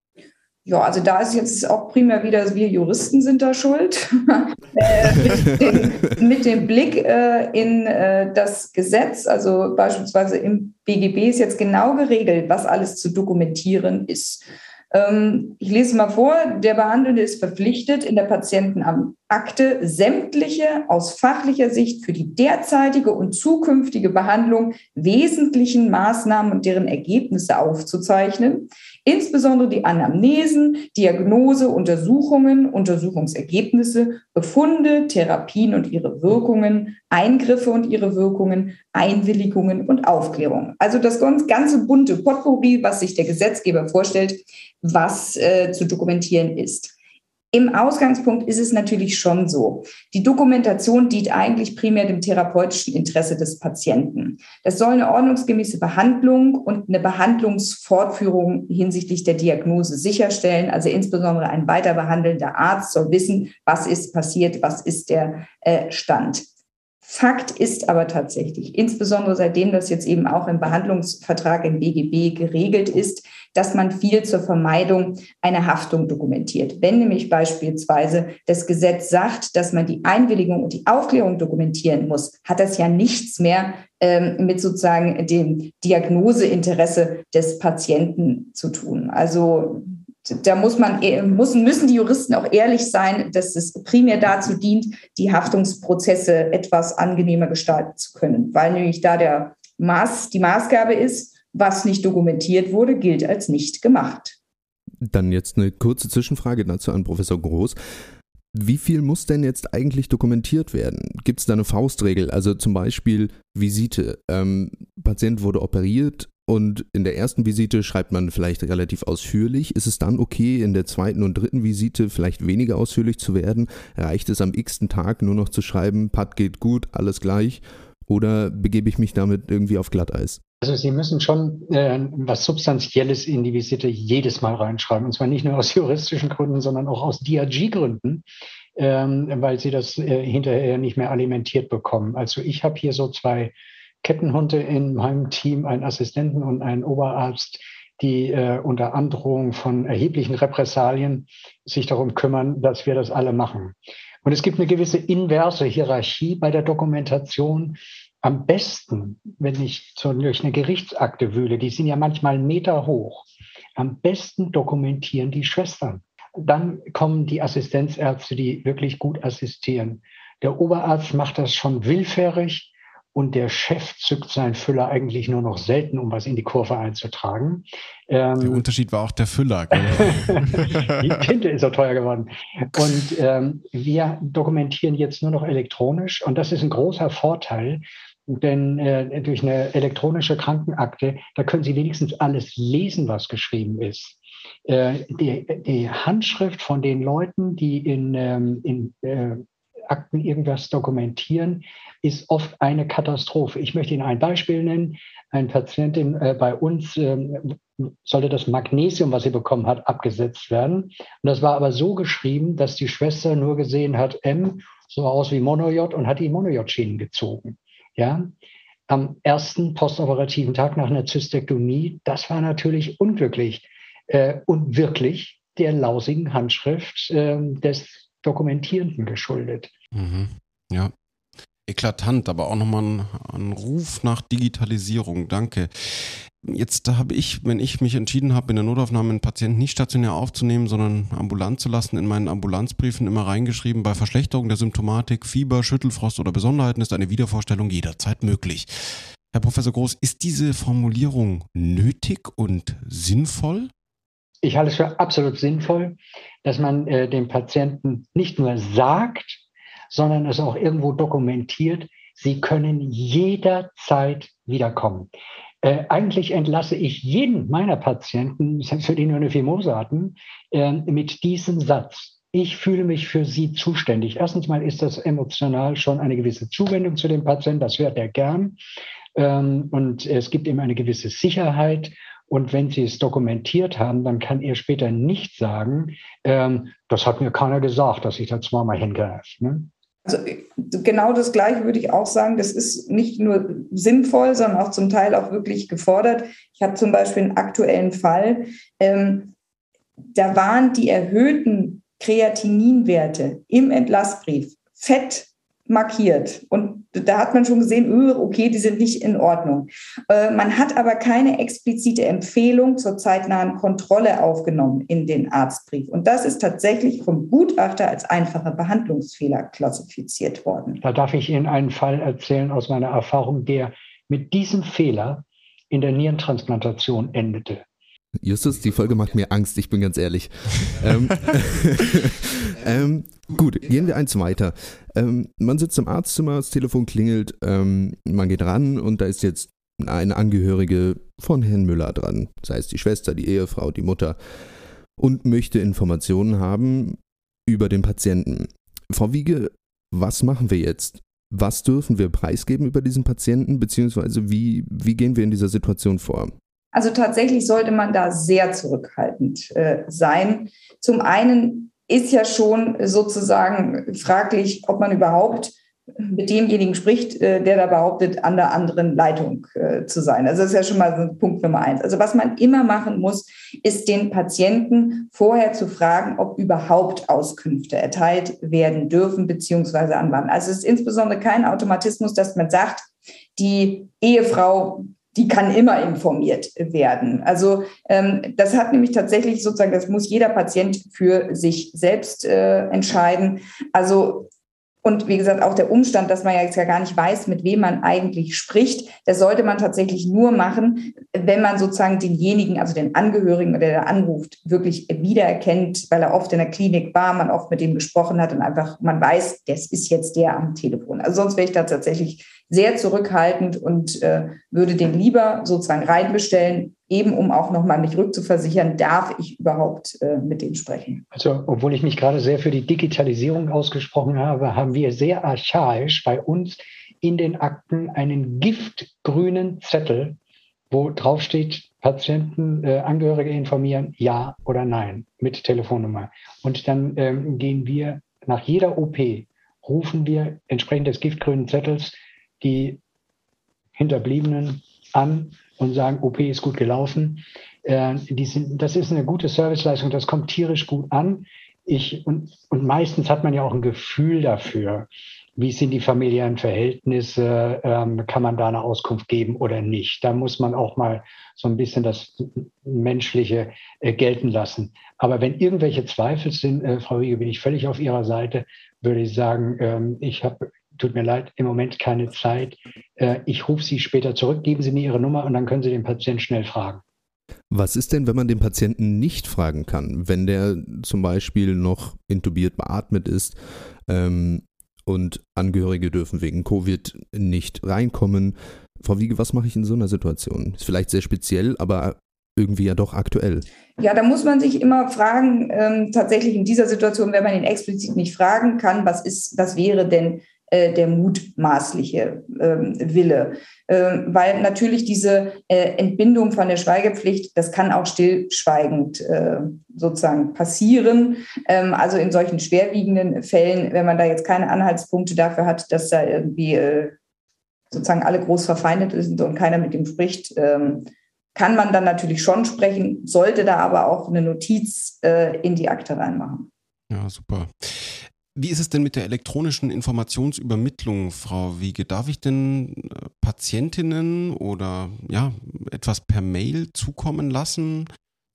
Ja, also da ist jetzt auch primär wieder, wir Juristen sind da schuld. [LAUGHS] äh, mit, dem, mit, dem, Blick äh, in äh, das Gesetz, also beispielsweise im BGB ist jetzt genau geregelt, was alles zu dokumentieren ist. Ähm, ich lese mal vor, der Behandelnde ist verpflichtet, in der Patientenakte sämtliche aus fachlicher Sicht für die derzeitige und zukünftige Behandlung wesentlichen Maßnahmen und deren Ergebnisse aufzuzeichnen, insbesondere die Anamnesen, Diagnose, Untersuchungen, Untersuchungsergebnisse, Befunde, Therapien und ihre Wirkungen, Eingriffe und ihre Wirkungen, Einwilligungen und Aufklärung. Also das ganze bunte Potpourri, was sich der Gesetzgeber vorstellt, was äh, zu dokumentieren ist. Im Ausgangspunkt ist es natürlich schon so. Die Dokumentation dient eigentlich primär dem therapeutischen Interesse des Patienten. Das soll eine ordnungsgemäße Behandlung und eine Behandlungsfortführung hinsichtlich der Diagnose sicherstellen. Also insbesondere ein weiter behandelnder Arzt soll wissen, was ist passiert, was ist der äh, Stand. Fakt ist aber tatsächlich, insbesondere seitdem das jetzt eben auch im Behandlungsvertrag im BGB geregelt ist, dass man viel zur Vermeidung einer Haftung dokumentiert. Wenn nämlich beispielsweise das Gesetz sagt, dass man die Einwilligung und die Aufklärung dokumentieren muss, hat das ja nichts mehr ähm, mit sozusagen dem Diagnoseinteresse des Patienten zu tun. Also da muss man, äh, müssen, müssen die Juristen auch ehrlich sein, dass es primär dazu dient, die Haftungsprozesse etwas angenehmer gestalten zu können, weil nämlich da der Maß, die Maßgabe ist, was nicht dokumentiert wurde, gilt als nicht gemacht. Dann jetzt eine kurze Zwischenfrage dazu an Professor Groß. Wie viel muss denn jetzt eigentlich dokumentiert werden? Gibt es da eine Faustregel? Also zum Beispiel Visite. Ähm, Patient wurde operiert, und in der ersten Visite schreibt man vielleicht relativ ausführlich. Ist es dann okay, in der zweiten und dritten Visite vielleicht weniger ausführlich zu werden? Reicht es am x-ten Tag nur noch zu schreiben, Pat geht gut, alles gleich? Oder begebe ich mich damit irgendwie auf Glatteis? Also Sie müssen schon äh, was Substanzielles in die Visite jedes Mal reinschreiben. Und zwar nicht nur aus [LAUGHS] juristischen Gründen, sondern auch aus DRG-Gründen, ähm, weil Sie das äh, hinterher nicht mehr alimentiert bekommen. Also ich habe hier so zwei Kettenhunde in meinem Team, einen Assistenten und einen Oberarzt, die äh, unter Androhung von erheblichen Repressalien sich darum kümmern, dass wir das alle machen. Und es gibt eine gewisse inverse Hierarchie bei der Dokumentation. Am besten, wenn ich so durch eine Gerichtsakte wühle, die sind ja manchmal Meter hoch, am besten dokumentieren die Schwestern. Dann kommen die Assistenzärzte, die wirklich gut assistieren. Der Oberarzt macht das schon willfährig und der Chef zückt seinen Füller eigentlich nur noch selten, um was in die Kurve einzutragen. Ähm, der Unterschied war auch der Füller. [LAUGHS] die Tinte ist so teuer geworden. Und ähm, wir dokumentieren jetzt nur noch elektronisch und das ist ein großer Vorteil, denn äh, durch eine elektronische Krankenakte, da können Sie wenigstens alles lesen, was geschrieben ist. Äh, die, die, Handschrift von den Leuten, die in, ähm, in äh, Akten irgendwas dokumentieren, ist oft eine Katastrophe. Ich möchte Ihnen ein Beispiel nennen. Eine Patientin äh, bei uns ähm, sollte das Magnesium, was sie bekommen hat, abgesetzt werden. Und das war aber so geschrieben, dass die Schwester nur gesehen hat, M, so aus wie Monojod und hat die Monojod-Schienen gezogen. Ja, am ersten postoperativen Tag nach einer Zystektomie, das war natürlich unglücklich äh, und wirklich der lausigen Handschrift äh, des Dokumentierenden geschuldet. Mhm. Ja, eklatant, aber auch nochmal ein, ein Ruf nach Digitalisierung. Danke. Jetzt habe ich, wenn ich mich entschieden habe, in der Notaufnahme einen Patienten nicht stationär aufzunehmen, sondern ambulant zu lassen, in meinen Ambulanzbriefen immer reingeschrieben, bei Verschlechterung der Symptomatik, Fieber, Schüttelfrost oder Besonderheiten ist eine Wiedervorstellung jederzeit möglich. Herr Professor Groß, ist diese Formulierung nötig und sinnvoll? Ich halte es für absolut sinnvoll, dass man äh, dem Patienten nicht nur sagt, sondern es auch irgendwo dokumentiert, sie können jederzeit wiederkommen. Äh, eigentlich entlasse ich jeden meiner Patienten, [LAUGHS] für die nur eine Fimose hatten, äh, mit diesem Satz. Ich fühle mich für Sie zuständig. Erstens mal ist das emotional schon eine gewisse Zuwendung zu dem Patienten, das hört er gern. Ähm, und es gibt ihm eine gewisse Sicherheit. Und wenn Sie es dokumentiert haben, dann kann er später nicht sagen, ähm, das hat mir keiner gesagt, dass ich da zweimal hingreife. Ne? Also genau das Gleiche würde ich auch sagen. Das ist nicht nur sinnvoll, sondern auch zum Teil auch wirklich gefordert. Ich habe zum Beispiel einen aktuellen Fall. Ähm, da waren die erhöhten Kreatininwerte im Entlassbrief fett markiert. Und da hat man schon gesehen, öh, okay, die sind nicht in Ordnung. Äh, man hat aber keine explizite Empfehlung zur zeitnahen Kontrolle aufgenommen in den Arztbrief. Und das ist tatsächlich vom Gutachter als einfacher Behandlungsfehler klassifiziert worden. Da darf ich Ihnen einen Fall erzählen aus meiner Erfahrung, der mit diesem Fehler in der Nierentransplantation endete. Justus, die Folge macht mir Angst, ich bin ganz ehrlich. ähm, [LAUGHS] ähm, gut, gehen wir eins weiter. Ähm, man sitzt im Arztzimmer, das Telefon klingelt, ähm, man geht ran und da ist jetzt eine Angehörige von Herrn Müller dran, sei es die Schwester, die Ehefrau, die Mutter, und möchte Informationen haben über den Patienten. Frau Wiege, was machen wir jetzt? Was dürfen wir preisgeben über diesen Patienten, beziehungsweise wie, wie gehen wir in dieser Situation vor? Also tatsächlich sollte man da sehr zurückhaltend äh, sein. Zum einen ist ja schon sozusagen fraglich, ob man überhaupt mit demjenigen spricht, äh, der da behauptet, an der anderen Leitung äh, zu sein. Also das ist ja schon mal Punkt Nummer eins. Also was man immer machen muss, ist den Patienten vorher zu fragen, ob überhaupt Auskünfte erteilt werden dürfen, beziehungsweise an wann. Also es ist insbesondere kein Automatismus, dass man sagt, die Ehefrau die kann immer informiert werden. Also ähm, das hat nämlich tatsächlich sozusagen, das muss jeder Patient für sich selbst äh, entscheiden. Also und wie gesagt, auch der Umstand, dass man ja jetzt ja gar nicht weiß, mit wem man eigentlich spricht, das sollte man tatsächlich nur machen, wenn man sozusagen denjenigen, also den Angehörigen, der da anruft, wirklich wiedererkennt, weil er oft in der Klinik war, man oft mit dem gesprochen hat und einfach man weiß, das ist jetzt der am Telefon. Also sonst wäre ich da tatsächlich sehr zurückhaltend und äh, würde den lieber sozusagen reinbestellen, eben um auch nochmal mich rückzuversichern, darf ich überhaupt äh, mit dem sprechen. Also, obwohl ich mich gerade sehr für die Digitalisierung ausgesprochen habe, haben wir sehr archaisch bei uns in den Akten einen giftgrünen Zettel, wo drauf steht, Patienten, äh, Angehörige informieren, ja oder nein, mit Telefonnummer. Und dann ähm, gehen wir nach jeder OP, rufen wir entsprechend des giftgrünen Zettels die Hinterbliebenen an und sagen, OP ist gut gelaufen. Äh, sind, das ist eine gute Serviceleistung, das kommt tierisch gut an. Ich, und, und meistens hat man ja auch ein Gefühl dafür, wie sind die familiären Verhältnisse, ähm, kann man da eine Auskunft geben oder nicht. Da muss man auch mal so ein bisschen das Menschliche äh, gelten lassen. Aber wenn irgendwelche Zweifel sind, äh, Frau Wiege, bin ich völlig auf Ihrer Seite, würde ich sagen, ähm, ich habe tut mir leid, im Moment keine Zeit. Äh, ich rufe Sie später zurück, geben Sie mir Ihre Nummer und dann können Sie den Patienten schnell fragen. Was ist denn, wenn man den Patienten nicht fragen kann, wenn der zum Beispiel noch intubiert beatmet ist ähm, und Angehörige dürfen wegen Covid nicht reinkommen? Frau Wiege, was mache ich in so einer Situation? Ist vielleicht sehr speziell, aber irgendwie ja doch aktuell. Ja, da muss man sich immer fragen, ähm, tatsächlich in dieser Situation, wenn man ihn explizit nicht fragen kann, was ist, was wäre denn der mutmaßliche ähm, Wille. Ähm, weil natürlich diese äh, Entbindung von der Schweigepflicht, das kann auch stillschweigend äh, sozusagen passieren. Ähm, also in solchen schwerwiegenden Fällen, wenn man da jetzt keine Anhaltspunkte dafür hat, dass da irgendwie äh, sozusagen alle groß verfeindet sind und keiner mit ihm spricht, kann man dann natürlich schon sprechen, sollte da aber auch eine Notiz äh, in die Akte reinmachen. Ja, super. Wie ist es denn mit der elektronischen Informationsübermittlung, Frau Wiege? Darf ich denn äh, Patientinnen oder ja, etwas per Mail zukommen lassen?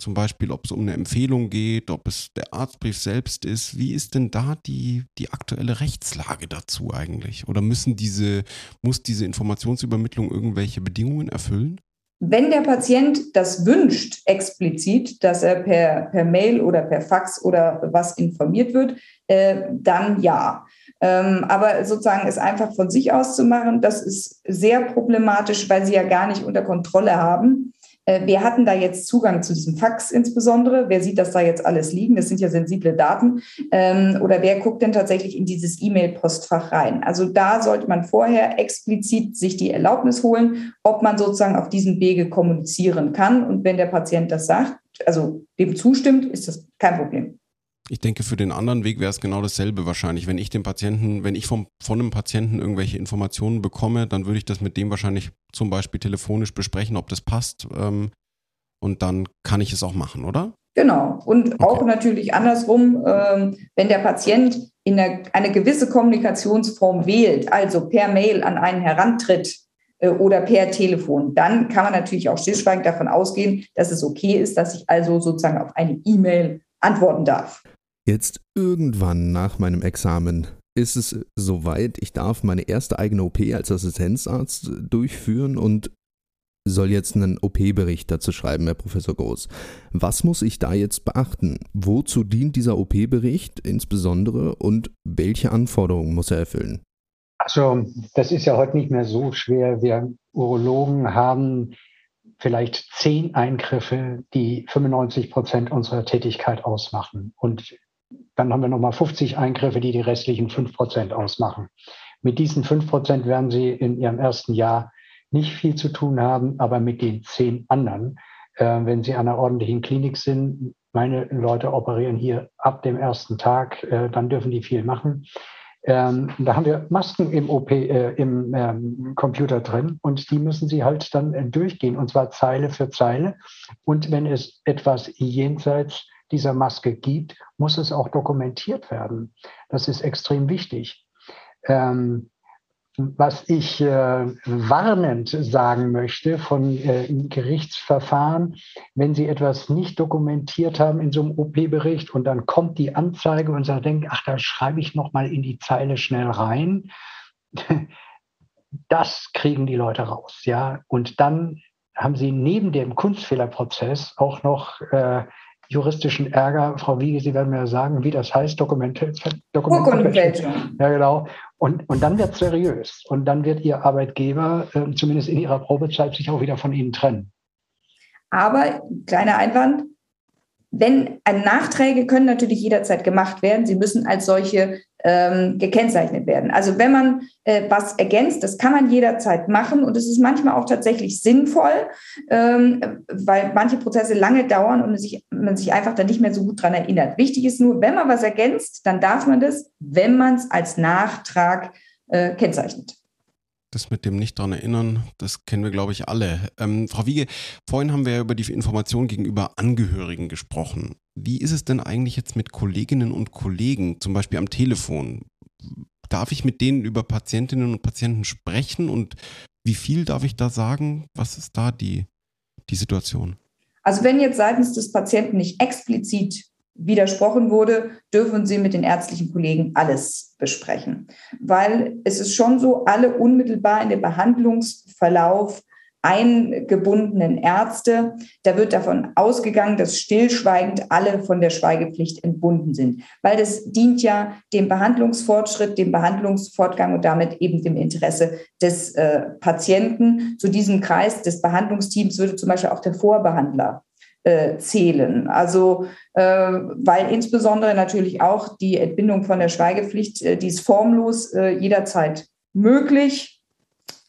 Zum Beispiel, ob es um eine Empfehlung geht, ob es der Arztbrief selbst ist. Wie ist denn da die, die aktuelle Rechtslage dazu eigentlich? Oder müssen diese, muss diese Informationsübermittlung irgendwelche Bedingungen erfüllen? Wenn der Patient das wünscht, explizit, dass er per, per Mail oder per Fax oder was informiert wird, äh, dann ja. Ähm, aber sozusagen es einfach von sich aus zu machen, das ist sehr problematisch, weil sie ja gar nicht unter Kontrolle haben, wer hat denn da jetzt Zugang zu diesem Fax insbesondere? Wer sieht das da jetzt alles liegen? Das sind ja sensible Daten. Ähm, oder wer guckt denn tatsächlich in dieses E-Mail-Postfach rein? Also da sollte man vorher explizit sich die Erlaubnis holen, ob man sozusagen auf diesem Wege kommunizieren kann. Und wenn der Patient das sagt, also dem zustimmt, ist das kein Problem. Ich denke, für den anderen Weg wäre es genau dasselbe wahrscheinlich. Wenn ich dem Patienten, wenn ich vom, von einem Patienten irgendwelche Informationen bekomme, dann würde ich das mit dem wahrscheinlich zum Beispiel telefonisch besprechen, ob das passt. Ähm, und dann kann ich es auch machen, oder? Genau. Und okay. auch natürlich andersrum, ähm, wenn der Patient in eine, eine, gewisse Kommunikationsform wählt, also per Mail an einen herantritt äh, oder per Telefon, dann kann man natürlich auch stillschweigend davon ausgehen, dass es okay ist, dass ich also sozusagen auf eine E-Mail antworten darf. Jetzt irgendwann nach meinem Examen ist es soweit, ich darf meine erste eigene OP als Assistenzarzt durchführen und soll jetzt einen OP-Bericht dazu schreiben, Herr Professor Groß. Was muss ich da jetzt beachten? Wozu dient dieser OP-Bericht insbesondere und welche Anforderungen muss er erfüllen? Also, das ist ja heute nicht mehr so schwer. Wir Urologen haben vielleicht zehn Eingriffe, die 95 Prozent unserer Tätigkeit ausmachen. Und dann haben wir nochmal 50 Eingriffe, die die restlichen 5 Prozent ausmachen. Mit diesen 5 Prozent werden Sie in Ihrem ersten Jahr nicht viel zu tun haben, aber mit den zehn anderen, äh, wenn Sie an einer ordentlichen Klinik sind, meine Leute operieren hier ab dem ersten Tag, äh, dann dürfen die viel machen. Ähm, da haben wir Masken im OP, äh, im ähm, Computer drin und die müssen Sie halt dann äh, durchgehen und zwar Zeile für Zeile. Und wenn es etwas jenseits dieser Maske gibt, muss es auch dokumentiert werden. Das ist extrem wichtig. Ähm, was ich äh, warnend sagen möchte von äh, Gerichtsverfahren, wenn Sie etwas nicht dokumentiert haben in so einem OP-Bericht und dann kommt die Anzeige und Sie denken, ach, da schreibe ich noch mal in die Zeile schnell rein. [LAUGHS] Das kriegen die Leute raus, ja. Und dann haben Sie neben dem Kunstfehlerprozess auch noch äh, juristischen Ärger. Frau Wiege, Sie werden mir sagen, wie das heißt, Dokumente, Dokumentenfälschung. Ja, genau. Und, und dann wird es seriös. Und dann wird Ihr Arbeitgeber, äh, zumindest in Ihrer Probezeit, sich auch wieder von Ihnen trennen. Aber, kleiner Einwand, wenn äh, Nachträge können natürlich jederzeit gemacht werden. Sie müssen als solche ähm, gekennzeichnet werden. Also wenn man äh, was ergänzt, das kann man jederzeit machen und es ist manchmal auch tatsächlich sinnvoll, ähm, weil manche Prozesse lange dauern und sich, man sich einfach dann nicht mehr so gut daran erinnert. Wichtig ist nur, wenn man was ergänzt, dann darf man das, wenn man es als Nachtrag äh, kennzeichnet. Das mit dem nicht daran erinnern, das kennen wir, glaube ich, alle. Ähm, Frau Wiege, vorhin haben wir ja über die Information gegenüber Angehörigen gesprochen. Wie ist es denn eigentlich jetzt mit Kolleginnen und Kollegen, zum Beispiel am Telefon? Darf ich mit denen über Patientinnen und Patienten sprechen und wie viel darf ich da sagen? Was ist da die, die Situation? Also wenn jetzt seitens des Patienten nicht explizit widersprochen wurde, dürfen Sie mit den ärztlichen Kollegen alles besprechen. Weil es ist schon so, alle unmittelbar in den Behandlungsverlauf eingebundenen Ärzte, da wird davon ausgegangen, dass stillschweigend alle von der Schweigepflicht entbunden sind, weil das dient ja dem Behandlungsfortschritt, dem Behandlungsfortgang und damit eben dem Interesse des äh, Patienten. Zu diesem Kreis des Behandlungsteams würde zum Beispiel auch der Vorbehandler äh, zählen. Also äh, weil insbesondere natürlich auch die Entbindung von der Schweigepflicht, äh, die ist formlos äh, jederzeit möglich.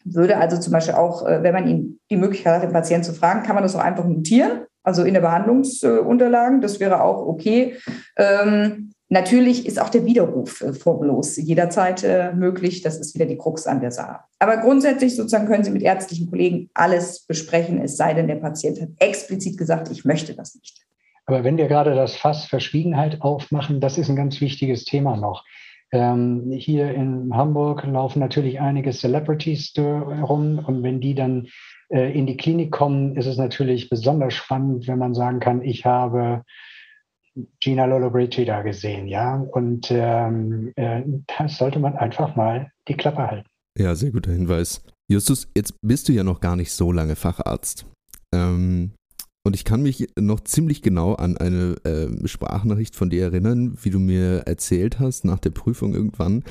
Würde also zum Beispiel auch, äh, wenn man ihn die Möglichkeit hat, den Patienten zu fragen, kann man das auch einfach notieren, also in der Behandlungsunterlagen. Das wäre auch okay. Ähm, Natürlich ist auch der Widerruf äh, formlos jederzeit äh, möglich. Das ist wieder die Krux an der Sache. Aber grundsätzlich sozusagen können Sie mit ärztlichen Kollegen alles besprechen, es sei denn, der Patient hat explizit gesagt, ich möchte das nicht. Aber wenn wir gerade das Fass Verschwiegenheit aufmachen, das ist ein ganz wichtiges Thema noch. Ähm, hier in Hamburg laufen natürlich einige Celebrities rum und wenn die dann äh, in die Klinik kommen, ist es natürlich besonders spannend, wenn man sagen kann, ich habe Gina Lollobrigida gesehen, ja. Und ähm, äh, da sollte man einfach mal die Klappe halten. Ja, sehr guter Hinweis. Justus, jetzt bist du ja noch gar nicht so lange Facharzt. Ähm, und ich kann mich noch ziemlich genau an eine äh, Sprachnachricht von dir erinnern, wie du mir erzählt hast nach der Prüfung irgendwann,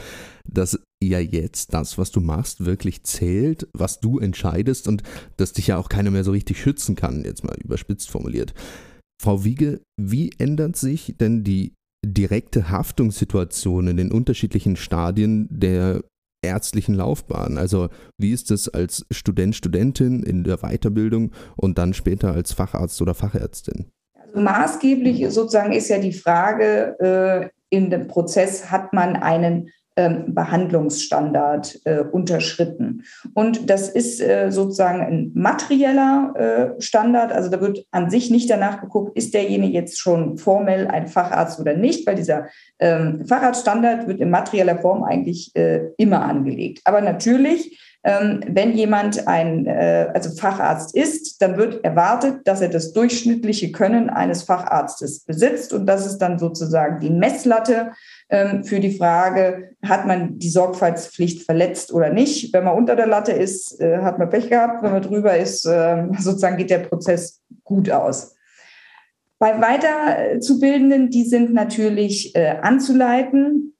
dass ja jetzt das, was du machst, wirklich zählt, was du entscheidest und dass dich ja auch keiner mehr so richtig schützen kann, jetzt mal überspitzt formuliert. Frau Wiege, wie ändert sich denn die direkte Haftungssituation in den unterschiedlichen Stadien der ärztlichen Laufbahn? Also wie ist es als Student, Studentin in der Weiterbildung und dann später als Facharzt oder Fachärztin? Maßgeblich sozusagen ist ja die Frage, äh, in dem Prozess hat man einen Behandlungsstandard äh, unterschritten. Und das ist äh, sozusagen ein materieller äh, Standard. Also da wird an sich nicht danach geguckt, ist derjenige jetzt schon formell ein Facharzt oder nicht, weil dieser ähm, Facharztstandard wird in materieller Form eigentlich äh, immer angelegt. Aber natürlich ähm, wenn jemand ein äh, also Facharzt ist, dann wird erwartet, dass er das durchschnittliche Können eines Facharztes besitzt. Und das ist dann sozusagen die Messlatte ähm, für die Frage, hat man die Sorgfaltspflicht verletzt oder nicht. Wenn man unter der Latte ist, äh, hat man Pech gehabt. Wenn man drüber ist, äh, sozusagen geht der Prozess gut aus. Bei Weiterzubildenden, die sind natürlich anzuleiten.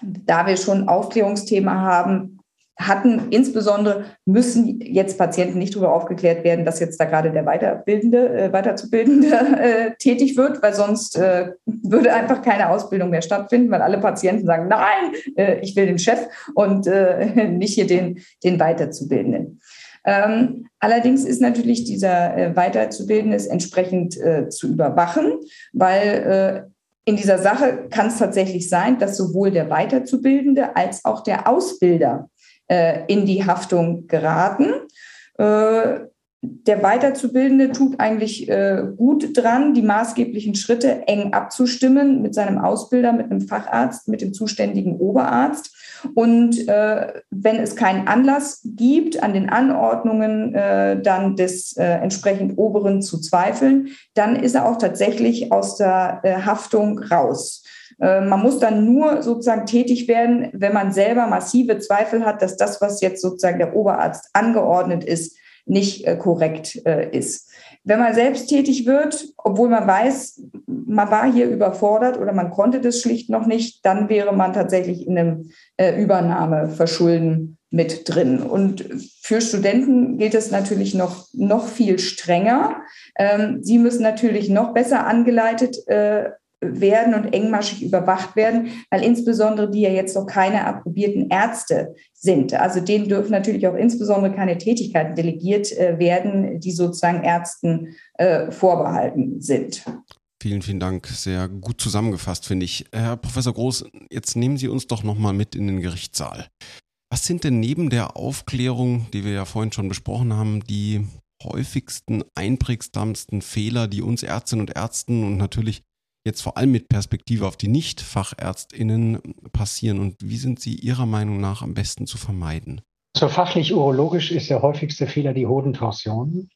Da wir schon Aufklärungsthema haben, hatten. Insbesondere müssen jetzt Patienten nicht darüber aufgeklärt werden, dass jetzt da gerade der Weiterbildende, äh, Weiterzubildende [LAUGHS] äh, tätig wird, weil sonst äh, würde einfach keine Ausbildung mehr stattfinden, weil alle Patienten sagen, nein, äh, ich will den Chef und äh, [LAUGHS] nicht hier den, den Weiterzubildenden. Ähm, allerdings ist natürlich dieser äh, Weiterzubildende entsprechend zu überwachen, weil in dieser Sache kann es tatsächlich sein, dass sowohl der Weiterzubildende als auch der Ausbilder äh, in die Haftung geraten. Äh, der Weiterzubildende tut eigentlich äh, gut dran, die maßgeblichen Schritte eng abzustimmen mit seinem Ausbilder, mit einem Facharzt, mit dem zuständigen Oberarzt. Und äh, wenn es keinen Anlass gibt, an den Anordnungen äh, dann des äh, entsprechend Oberen zu zweifeln, dann ist er auch tatsächlich aus der äh, Haftung raus. Äh, man muss dann nur sozusagen tätig werden, wenn man selber massive Zweifel hat, dass das, was jetzt sozusagen der Oberarzt angeordnet ist, nicht äh, korrekt äh, ist. Wenn man selbst tätig wird, obwohl man weiß, man war hier überfordert oder man konnte das schlicht noch nicht, dann wäre man tatsächlich in einem Übernahmeverschulden mit drin. Und für Studenten gilt es natürlich noch, noch viel strenger. Ähm, sie müssen natürlich noch besser angeleitet werden und engmaschig überwacht werden, weil insbesondere die ja jetzt noch keine approbierten Ärzte sind. Also denen dürfen natürlich auch insbesondere keine Tätigkeiten delegiert äh, werden, die sozusagen Ärzten äh, vorbehalten sind. Vielen, vielen Dank. Sehr gut zusammengefasst, finde ich. Herr Professor Groß, jetzt nehmen Sie uns doch nochmal mit in den Gerichtssaal. Was sind denn neben der Aufklärung, die wir ja vorhin schon besprochen haben, die häufigsten, einprägsamsten Fehler, die uns Ärztinnen und Ärzten und natürlich jetzt vor allem mit Perspektive auf die Nicht-FachärztInnen passieren und wie sind sie Ihrer Meinung nach am besten zu vermeiden? So fachlich urologisch ist der häufigste Fehler die Hodentorsion.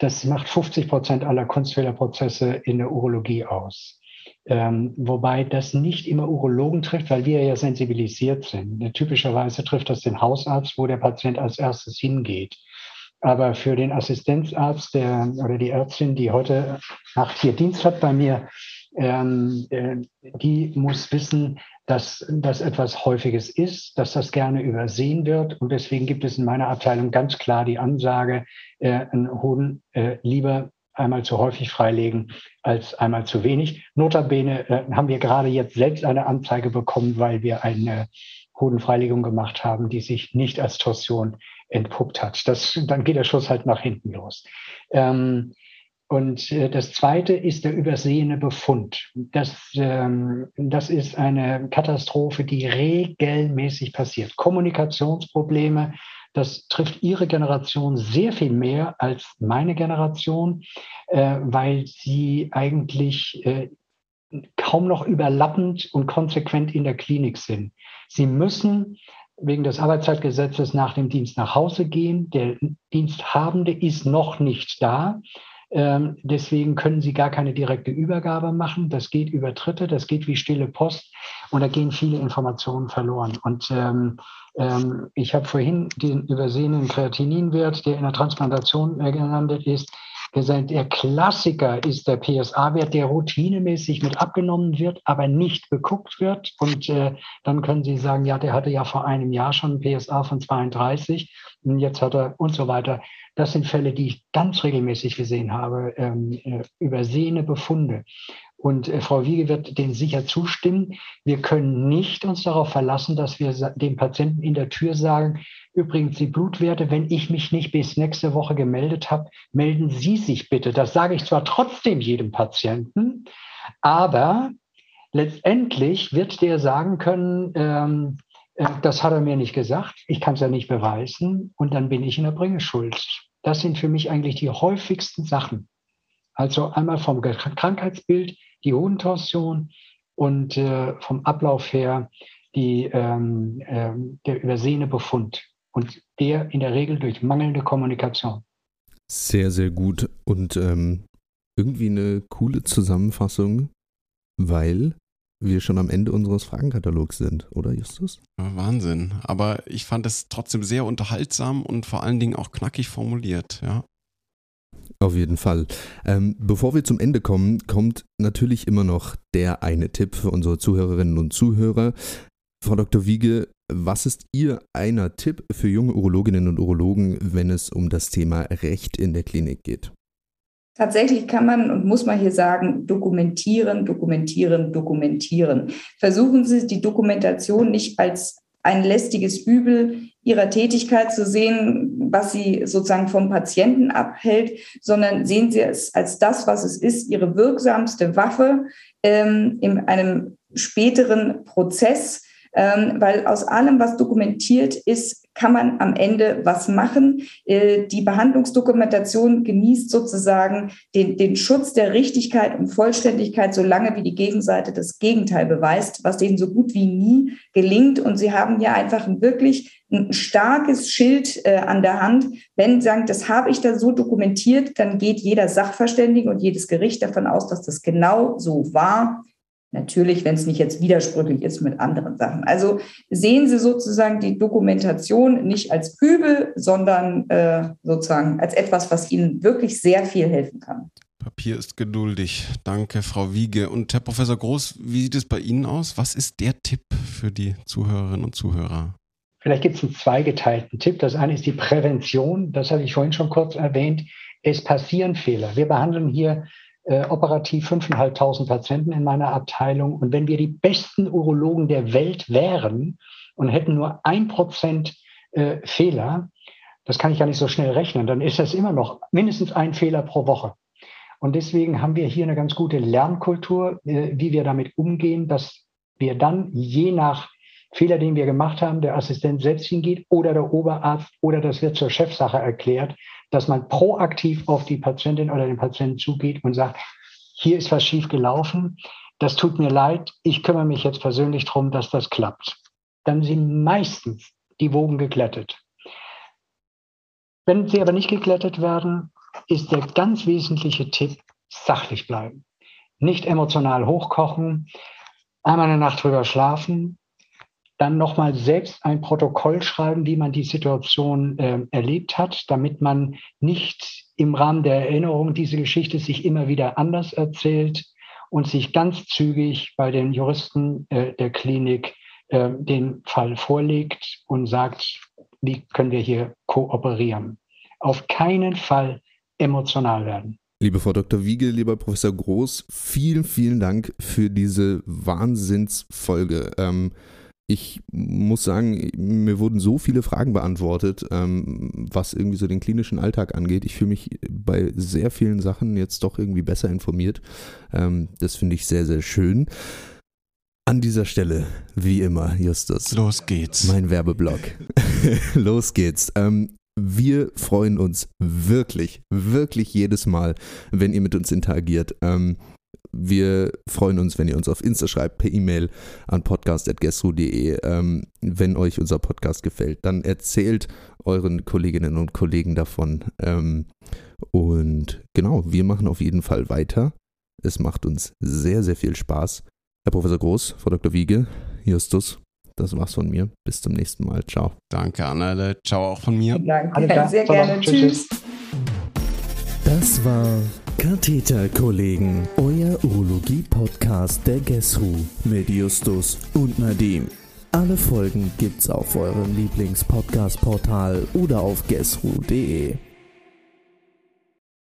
Das macht 50 Prozent aller Kunstfehlerprozesse in der Urologie aus. Ähm, wobei das nicht immer Urologen trifft, weil wir ja sensibilisiert sind. Typischerweise trifft das den Hausarzt, wo der Patient als erstes hingeht. Aber für den Assistenzarzt der, oder die Ärztin, die heute Nacht hier Dienst hat bei mir, ähm, äh, die muss wissen, dass das etwas Häufiges ist, dass das gerne übersehen wird. Und deswegen gibt es in meiner Abteilung ganz klar die Ansage, äh, einen Hoden äh, lieber einmal zu häufig freilegen als einmal zu wenig. Notabene äh, haben wir gerade jetzt selbst eine Anzeige bekommen, weil wir eine Hodenfreilegung gemacht haben, die sich nicht als Torsion entpuppt hat. Das, dann geht der Schuss halt nach hinten los. Ähm, und äh, das zweite ist der übersehene Befund. Das, ähm, das ist eine Katastrophe, die regelmäßig passiert. Kommunikationsprobleme, das trifft Ihre Generation sehr viel mehr als meine Generation, äh, weil sie eigentlich äh, kaum noch überlappend und konsequent in der Klinik sind. Sie müssen wegen des Arbeitszeitgesetzes nach dem Dienst nach Hause gehen. Der Diensthabende ist noch nicht da. Ähm, deswegen können sie gar keine direkte Übergabe machen. Das geht über Dritte, das geht wie stille Post und da gehen viele Informationen verloren. Und ähm, ähm, ich habe vorhin den übersehenen Kreatininwert, der in der Transplantation äh, gelandet ist, gesagt, der Klassiker ist der PSA-Wert, der routinemäßig mit abgenommen wird, aber nicht geguckt wird. Und äh, dann können Sie sagen, ja, der hatte ja vor einem Jahr schon ein PSA von 32 und jetzt hat er und so weiter. Das sind Fälle, die ich ganz regelmäßig gesehen habe, ähm, äh, übersehene Befunde. Und äh, Frau Wiege wird dem sicher zustimmen. Wir können nicht uns darauf verlassen, dass wir dem Patienten in der Tür sagen, übrigens die Blutwerte, wenn ich mich nicht bis nächste Woche gemeldet habe, melden Sie sich bitte. Das sage ich zwar trotzdem jedem Patienten, aber letztendlich wird der sagen können, ähm, äh, das hat er mir nicht gesagt, ich kann es ja nicht beweisen und dann bin ich in der Bringeschuld. Das sind für mich eigentlich die häufigsten Sachen. Also einmal vom Krankheitsbild, die Hodentorsion und äh, vom Ablauf her die, ähm, äh, der übersehene Befund. Und der in der Regel durch mangelnde Kommunikation. Sehr, sehr gut. Und ähm, irgendwie eine coole Zusammenfassung, weil wir schon am Ende unseres Fragenkatalogs sind, oder Justus? Wahnsinn. Aber ich fand es trotzdem sehr unterhaltsam und vor allen Dingen auch knackig formuliert, ja. Auf jeden Fall. Ähm, bevor wir zum Ende kommen, kommt natürlich immer noch der eine Tipp für unsere Zuhörerinnen und Zuhörer. Frau Dr. Wiege, was ist Ihr einer Tipp für junge Urologinnen und Urologen, wenn es um das Thema Recht in der Klinik geht? Tatsächlich kann man und muss man hier sagen, dokumentieren, dokumentieren, dokumentieren. Versuchen Sie die Dokumentation nicht als ein lästiges Übel ihrer Tätigkeit zu sehen, was sie sozusagen vom Patienten abhält, sondern sehen Sie es als das, was es ist, Ihre wirksamste Waffe ähm, in einem späteren Prozess, weil aus allem, was dokumentiert ist, kann man am Ende was machen. Äh, die Behandlungsdokumentation genießt sozusagen den, den Schutz der Richtigkeit und Vollständigkeit, solange wie die Gegenseite das Gegenteil beweist, was denen so gut wie nie gelingt. Und sie haben ja einfach ein wirklich ein starkes Schild äh, an der Hand. Wenn sie sagen, das habe ich da so dokumentiert, dann geht jeder Sachverständige und jedes Gericht davon aus, dass das genau so war. Natürlich, wenn es nicht jetzt widersprüchlich ist mit anderen Sachen. Also sehen Sie sozusagen die Dokumentation nicht als Übel, sondern äh, sozusagen als etwas, was Ihnen wirklich sehr viel helfen kann. Papier ist geduldig. Danke, Frau Wiege. Und Herr Professor Groß, wie sieht es bei Ihnen aus? Was ist der Tipp für die Zuhörerinnen und Zuhörer? Vielleicht gibt es einen zweigeteilten Tipp. Das eine ist die Prävention. Das habe ich vorhin schon kurz erwähnt. Es passieren Fehler. Wir behandeln hier äh, operativ 5.500 Patienten in meiner Abteilung. Und wenn wir die besten Urologen der Welt wären und hätten nur ein Prozent äh, Fehler, das kann ich gar nicht so schnell rechnen, dann ist das immer noch mindestens ein Fehler pro Woche. Und deswegen haben wir hier eine ganz gute Lernkultur, äh, wie wir damit umgehen, dass wir dann je nach Fehler, den wir gemacht haben, der Assistent selbst hingeht oder der Oberarzt oder das wird zur Chefsache erklärt, dass man proaktiv auf die Patientin oder den Patienten zugeht und sagt, hier ist was schief gelaufen, das tut mir leid, ich kümmere mich jetzt persönlich darum, dass das klappt. Dann sind meistens die Wogen geglättet. Wenn sie aber nicht geglättet werden, ist der ganz wesentliche Tipp, sachlich bleiben. Nicht emotional hochkochen, einmal eine Nacht drüber schlafen, dann nochmal selbst ein Protokoll schreiben, wie man die Situation äh, erlebt hat, damit man nicht im Rahmen der Erinnerung diese Geschichte sich immer wieder anders erzählt und sich ganz zügig bei den Juristen äh, der Klinik äh, den Fall vorlegt und sagt, wie können wir hier kooperieren. Auf keinen Fall emotional werden. Liebe Frau Dr. Wiege, lieber Professor Groß, vielen, vielen Dank für diese Wahnsinnsfolge. Ähm, ich muss sagen, mir wurden so viele Fragen beantwortet, ähm, was irgendwie so den klinischen Alltag angeht. Ich fühle mich bei sehr vielen Sachen jetzt doch irgendwie besser informiert. Ähm, das finde ich sehr, sehr schön. An dieser Stelle, wie immer, Justus. Los geht's. Mein Werbeblock. [LAUGHS] Los geht's. Ähm, wir freuen uns wirklich, wirklich jedes Mal, wenn ihr mit uns interagiert. Ähm, wir freuen uns, wenn ihr uns auf Insta schreibt, per E-Mail an podcast.gestru.de. Ähm, wenn euch unser Podcast gefällt, dann erzählt euren Kolleginnen und Kollegen davon. Ähm, und genau, wir machen auf jeden Fall weiter. Es macht uns sehr, sehr viel Spaß. Herr Professor Groß, Frau Dr. Wiege, Justus, das war's von mir. Bis zum nächsten Mal. Ciao. Danke, Anna. Ciao auch von mir. Danke, sehr gerne. Tschüss. Das war Katheterkollegen, euer Urologie-Podcast der GESRU mit Justus und Nadim. Alle Folgen gibt's auf eurem Lieblings-Podcast-Portal oder auf gesru.de.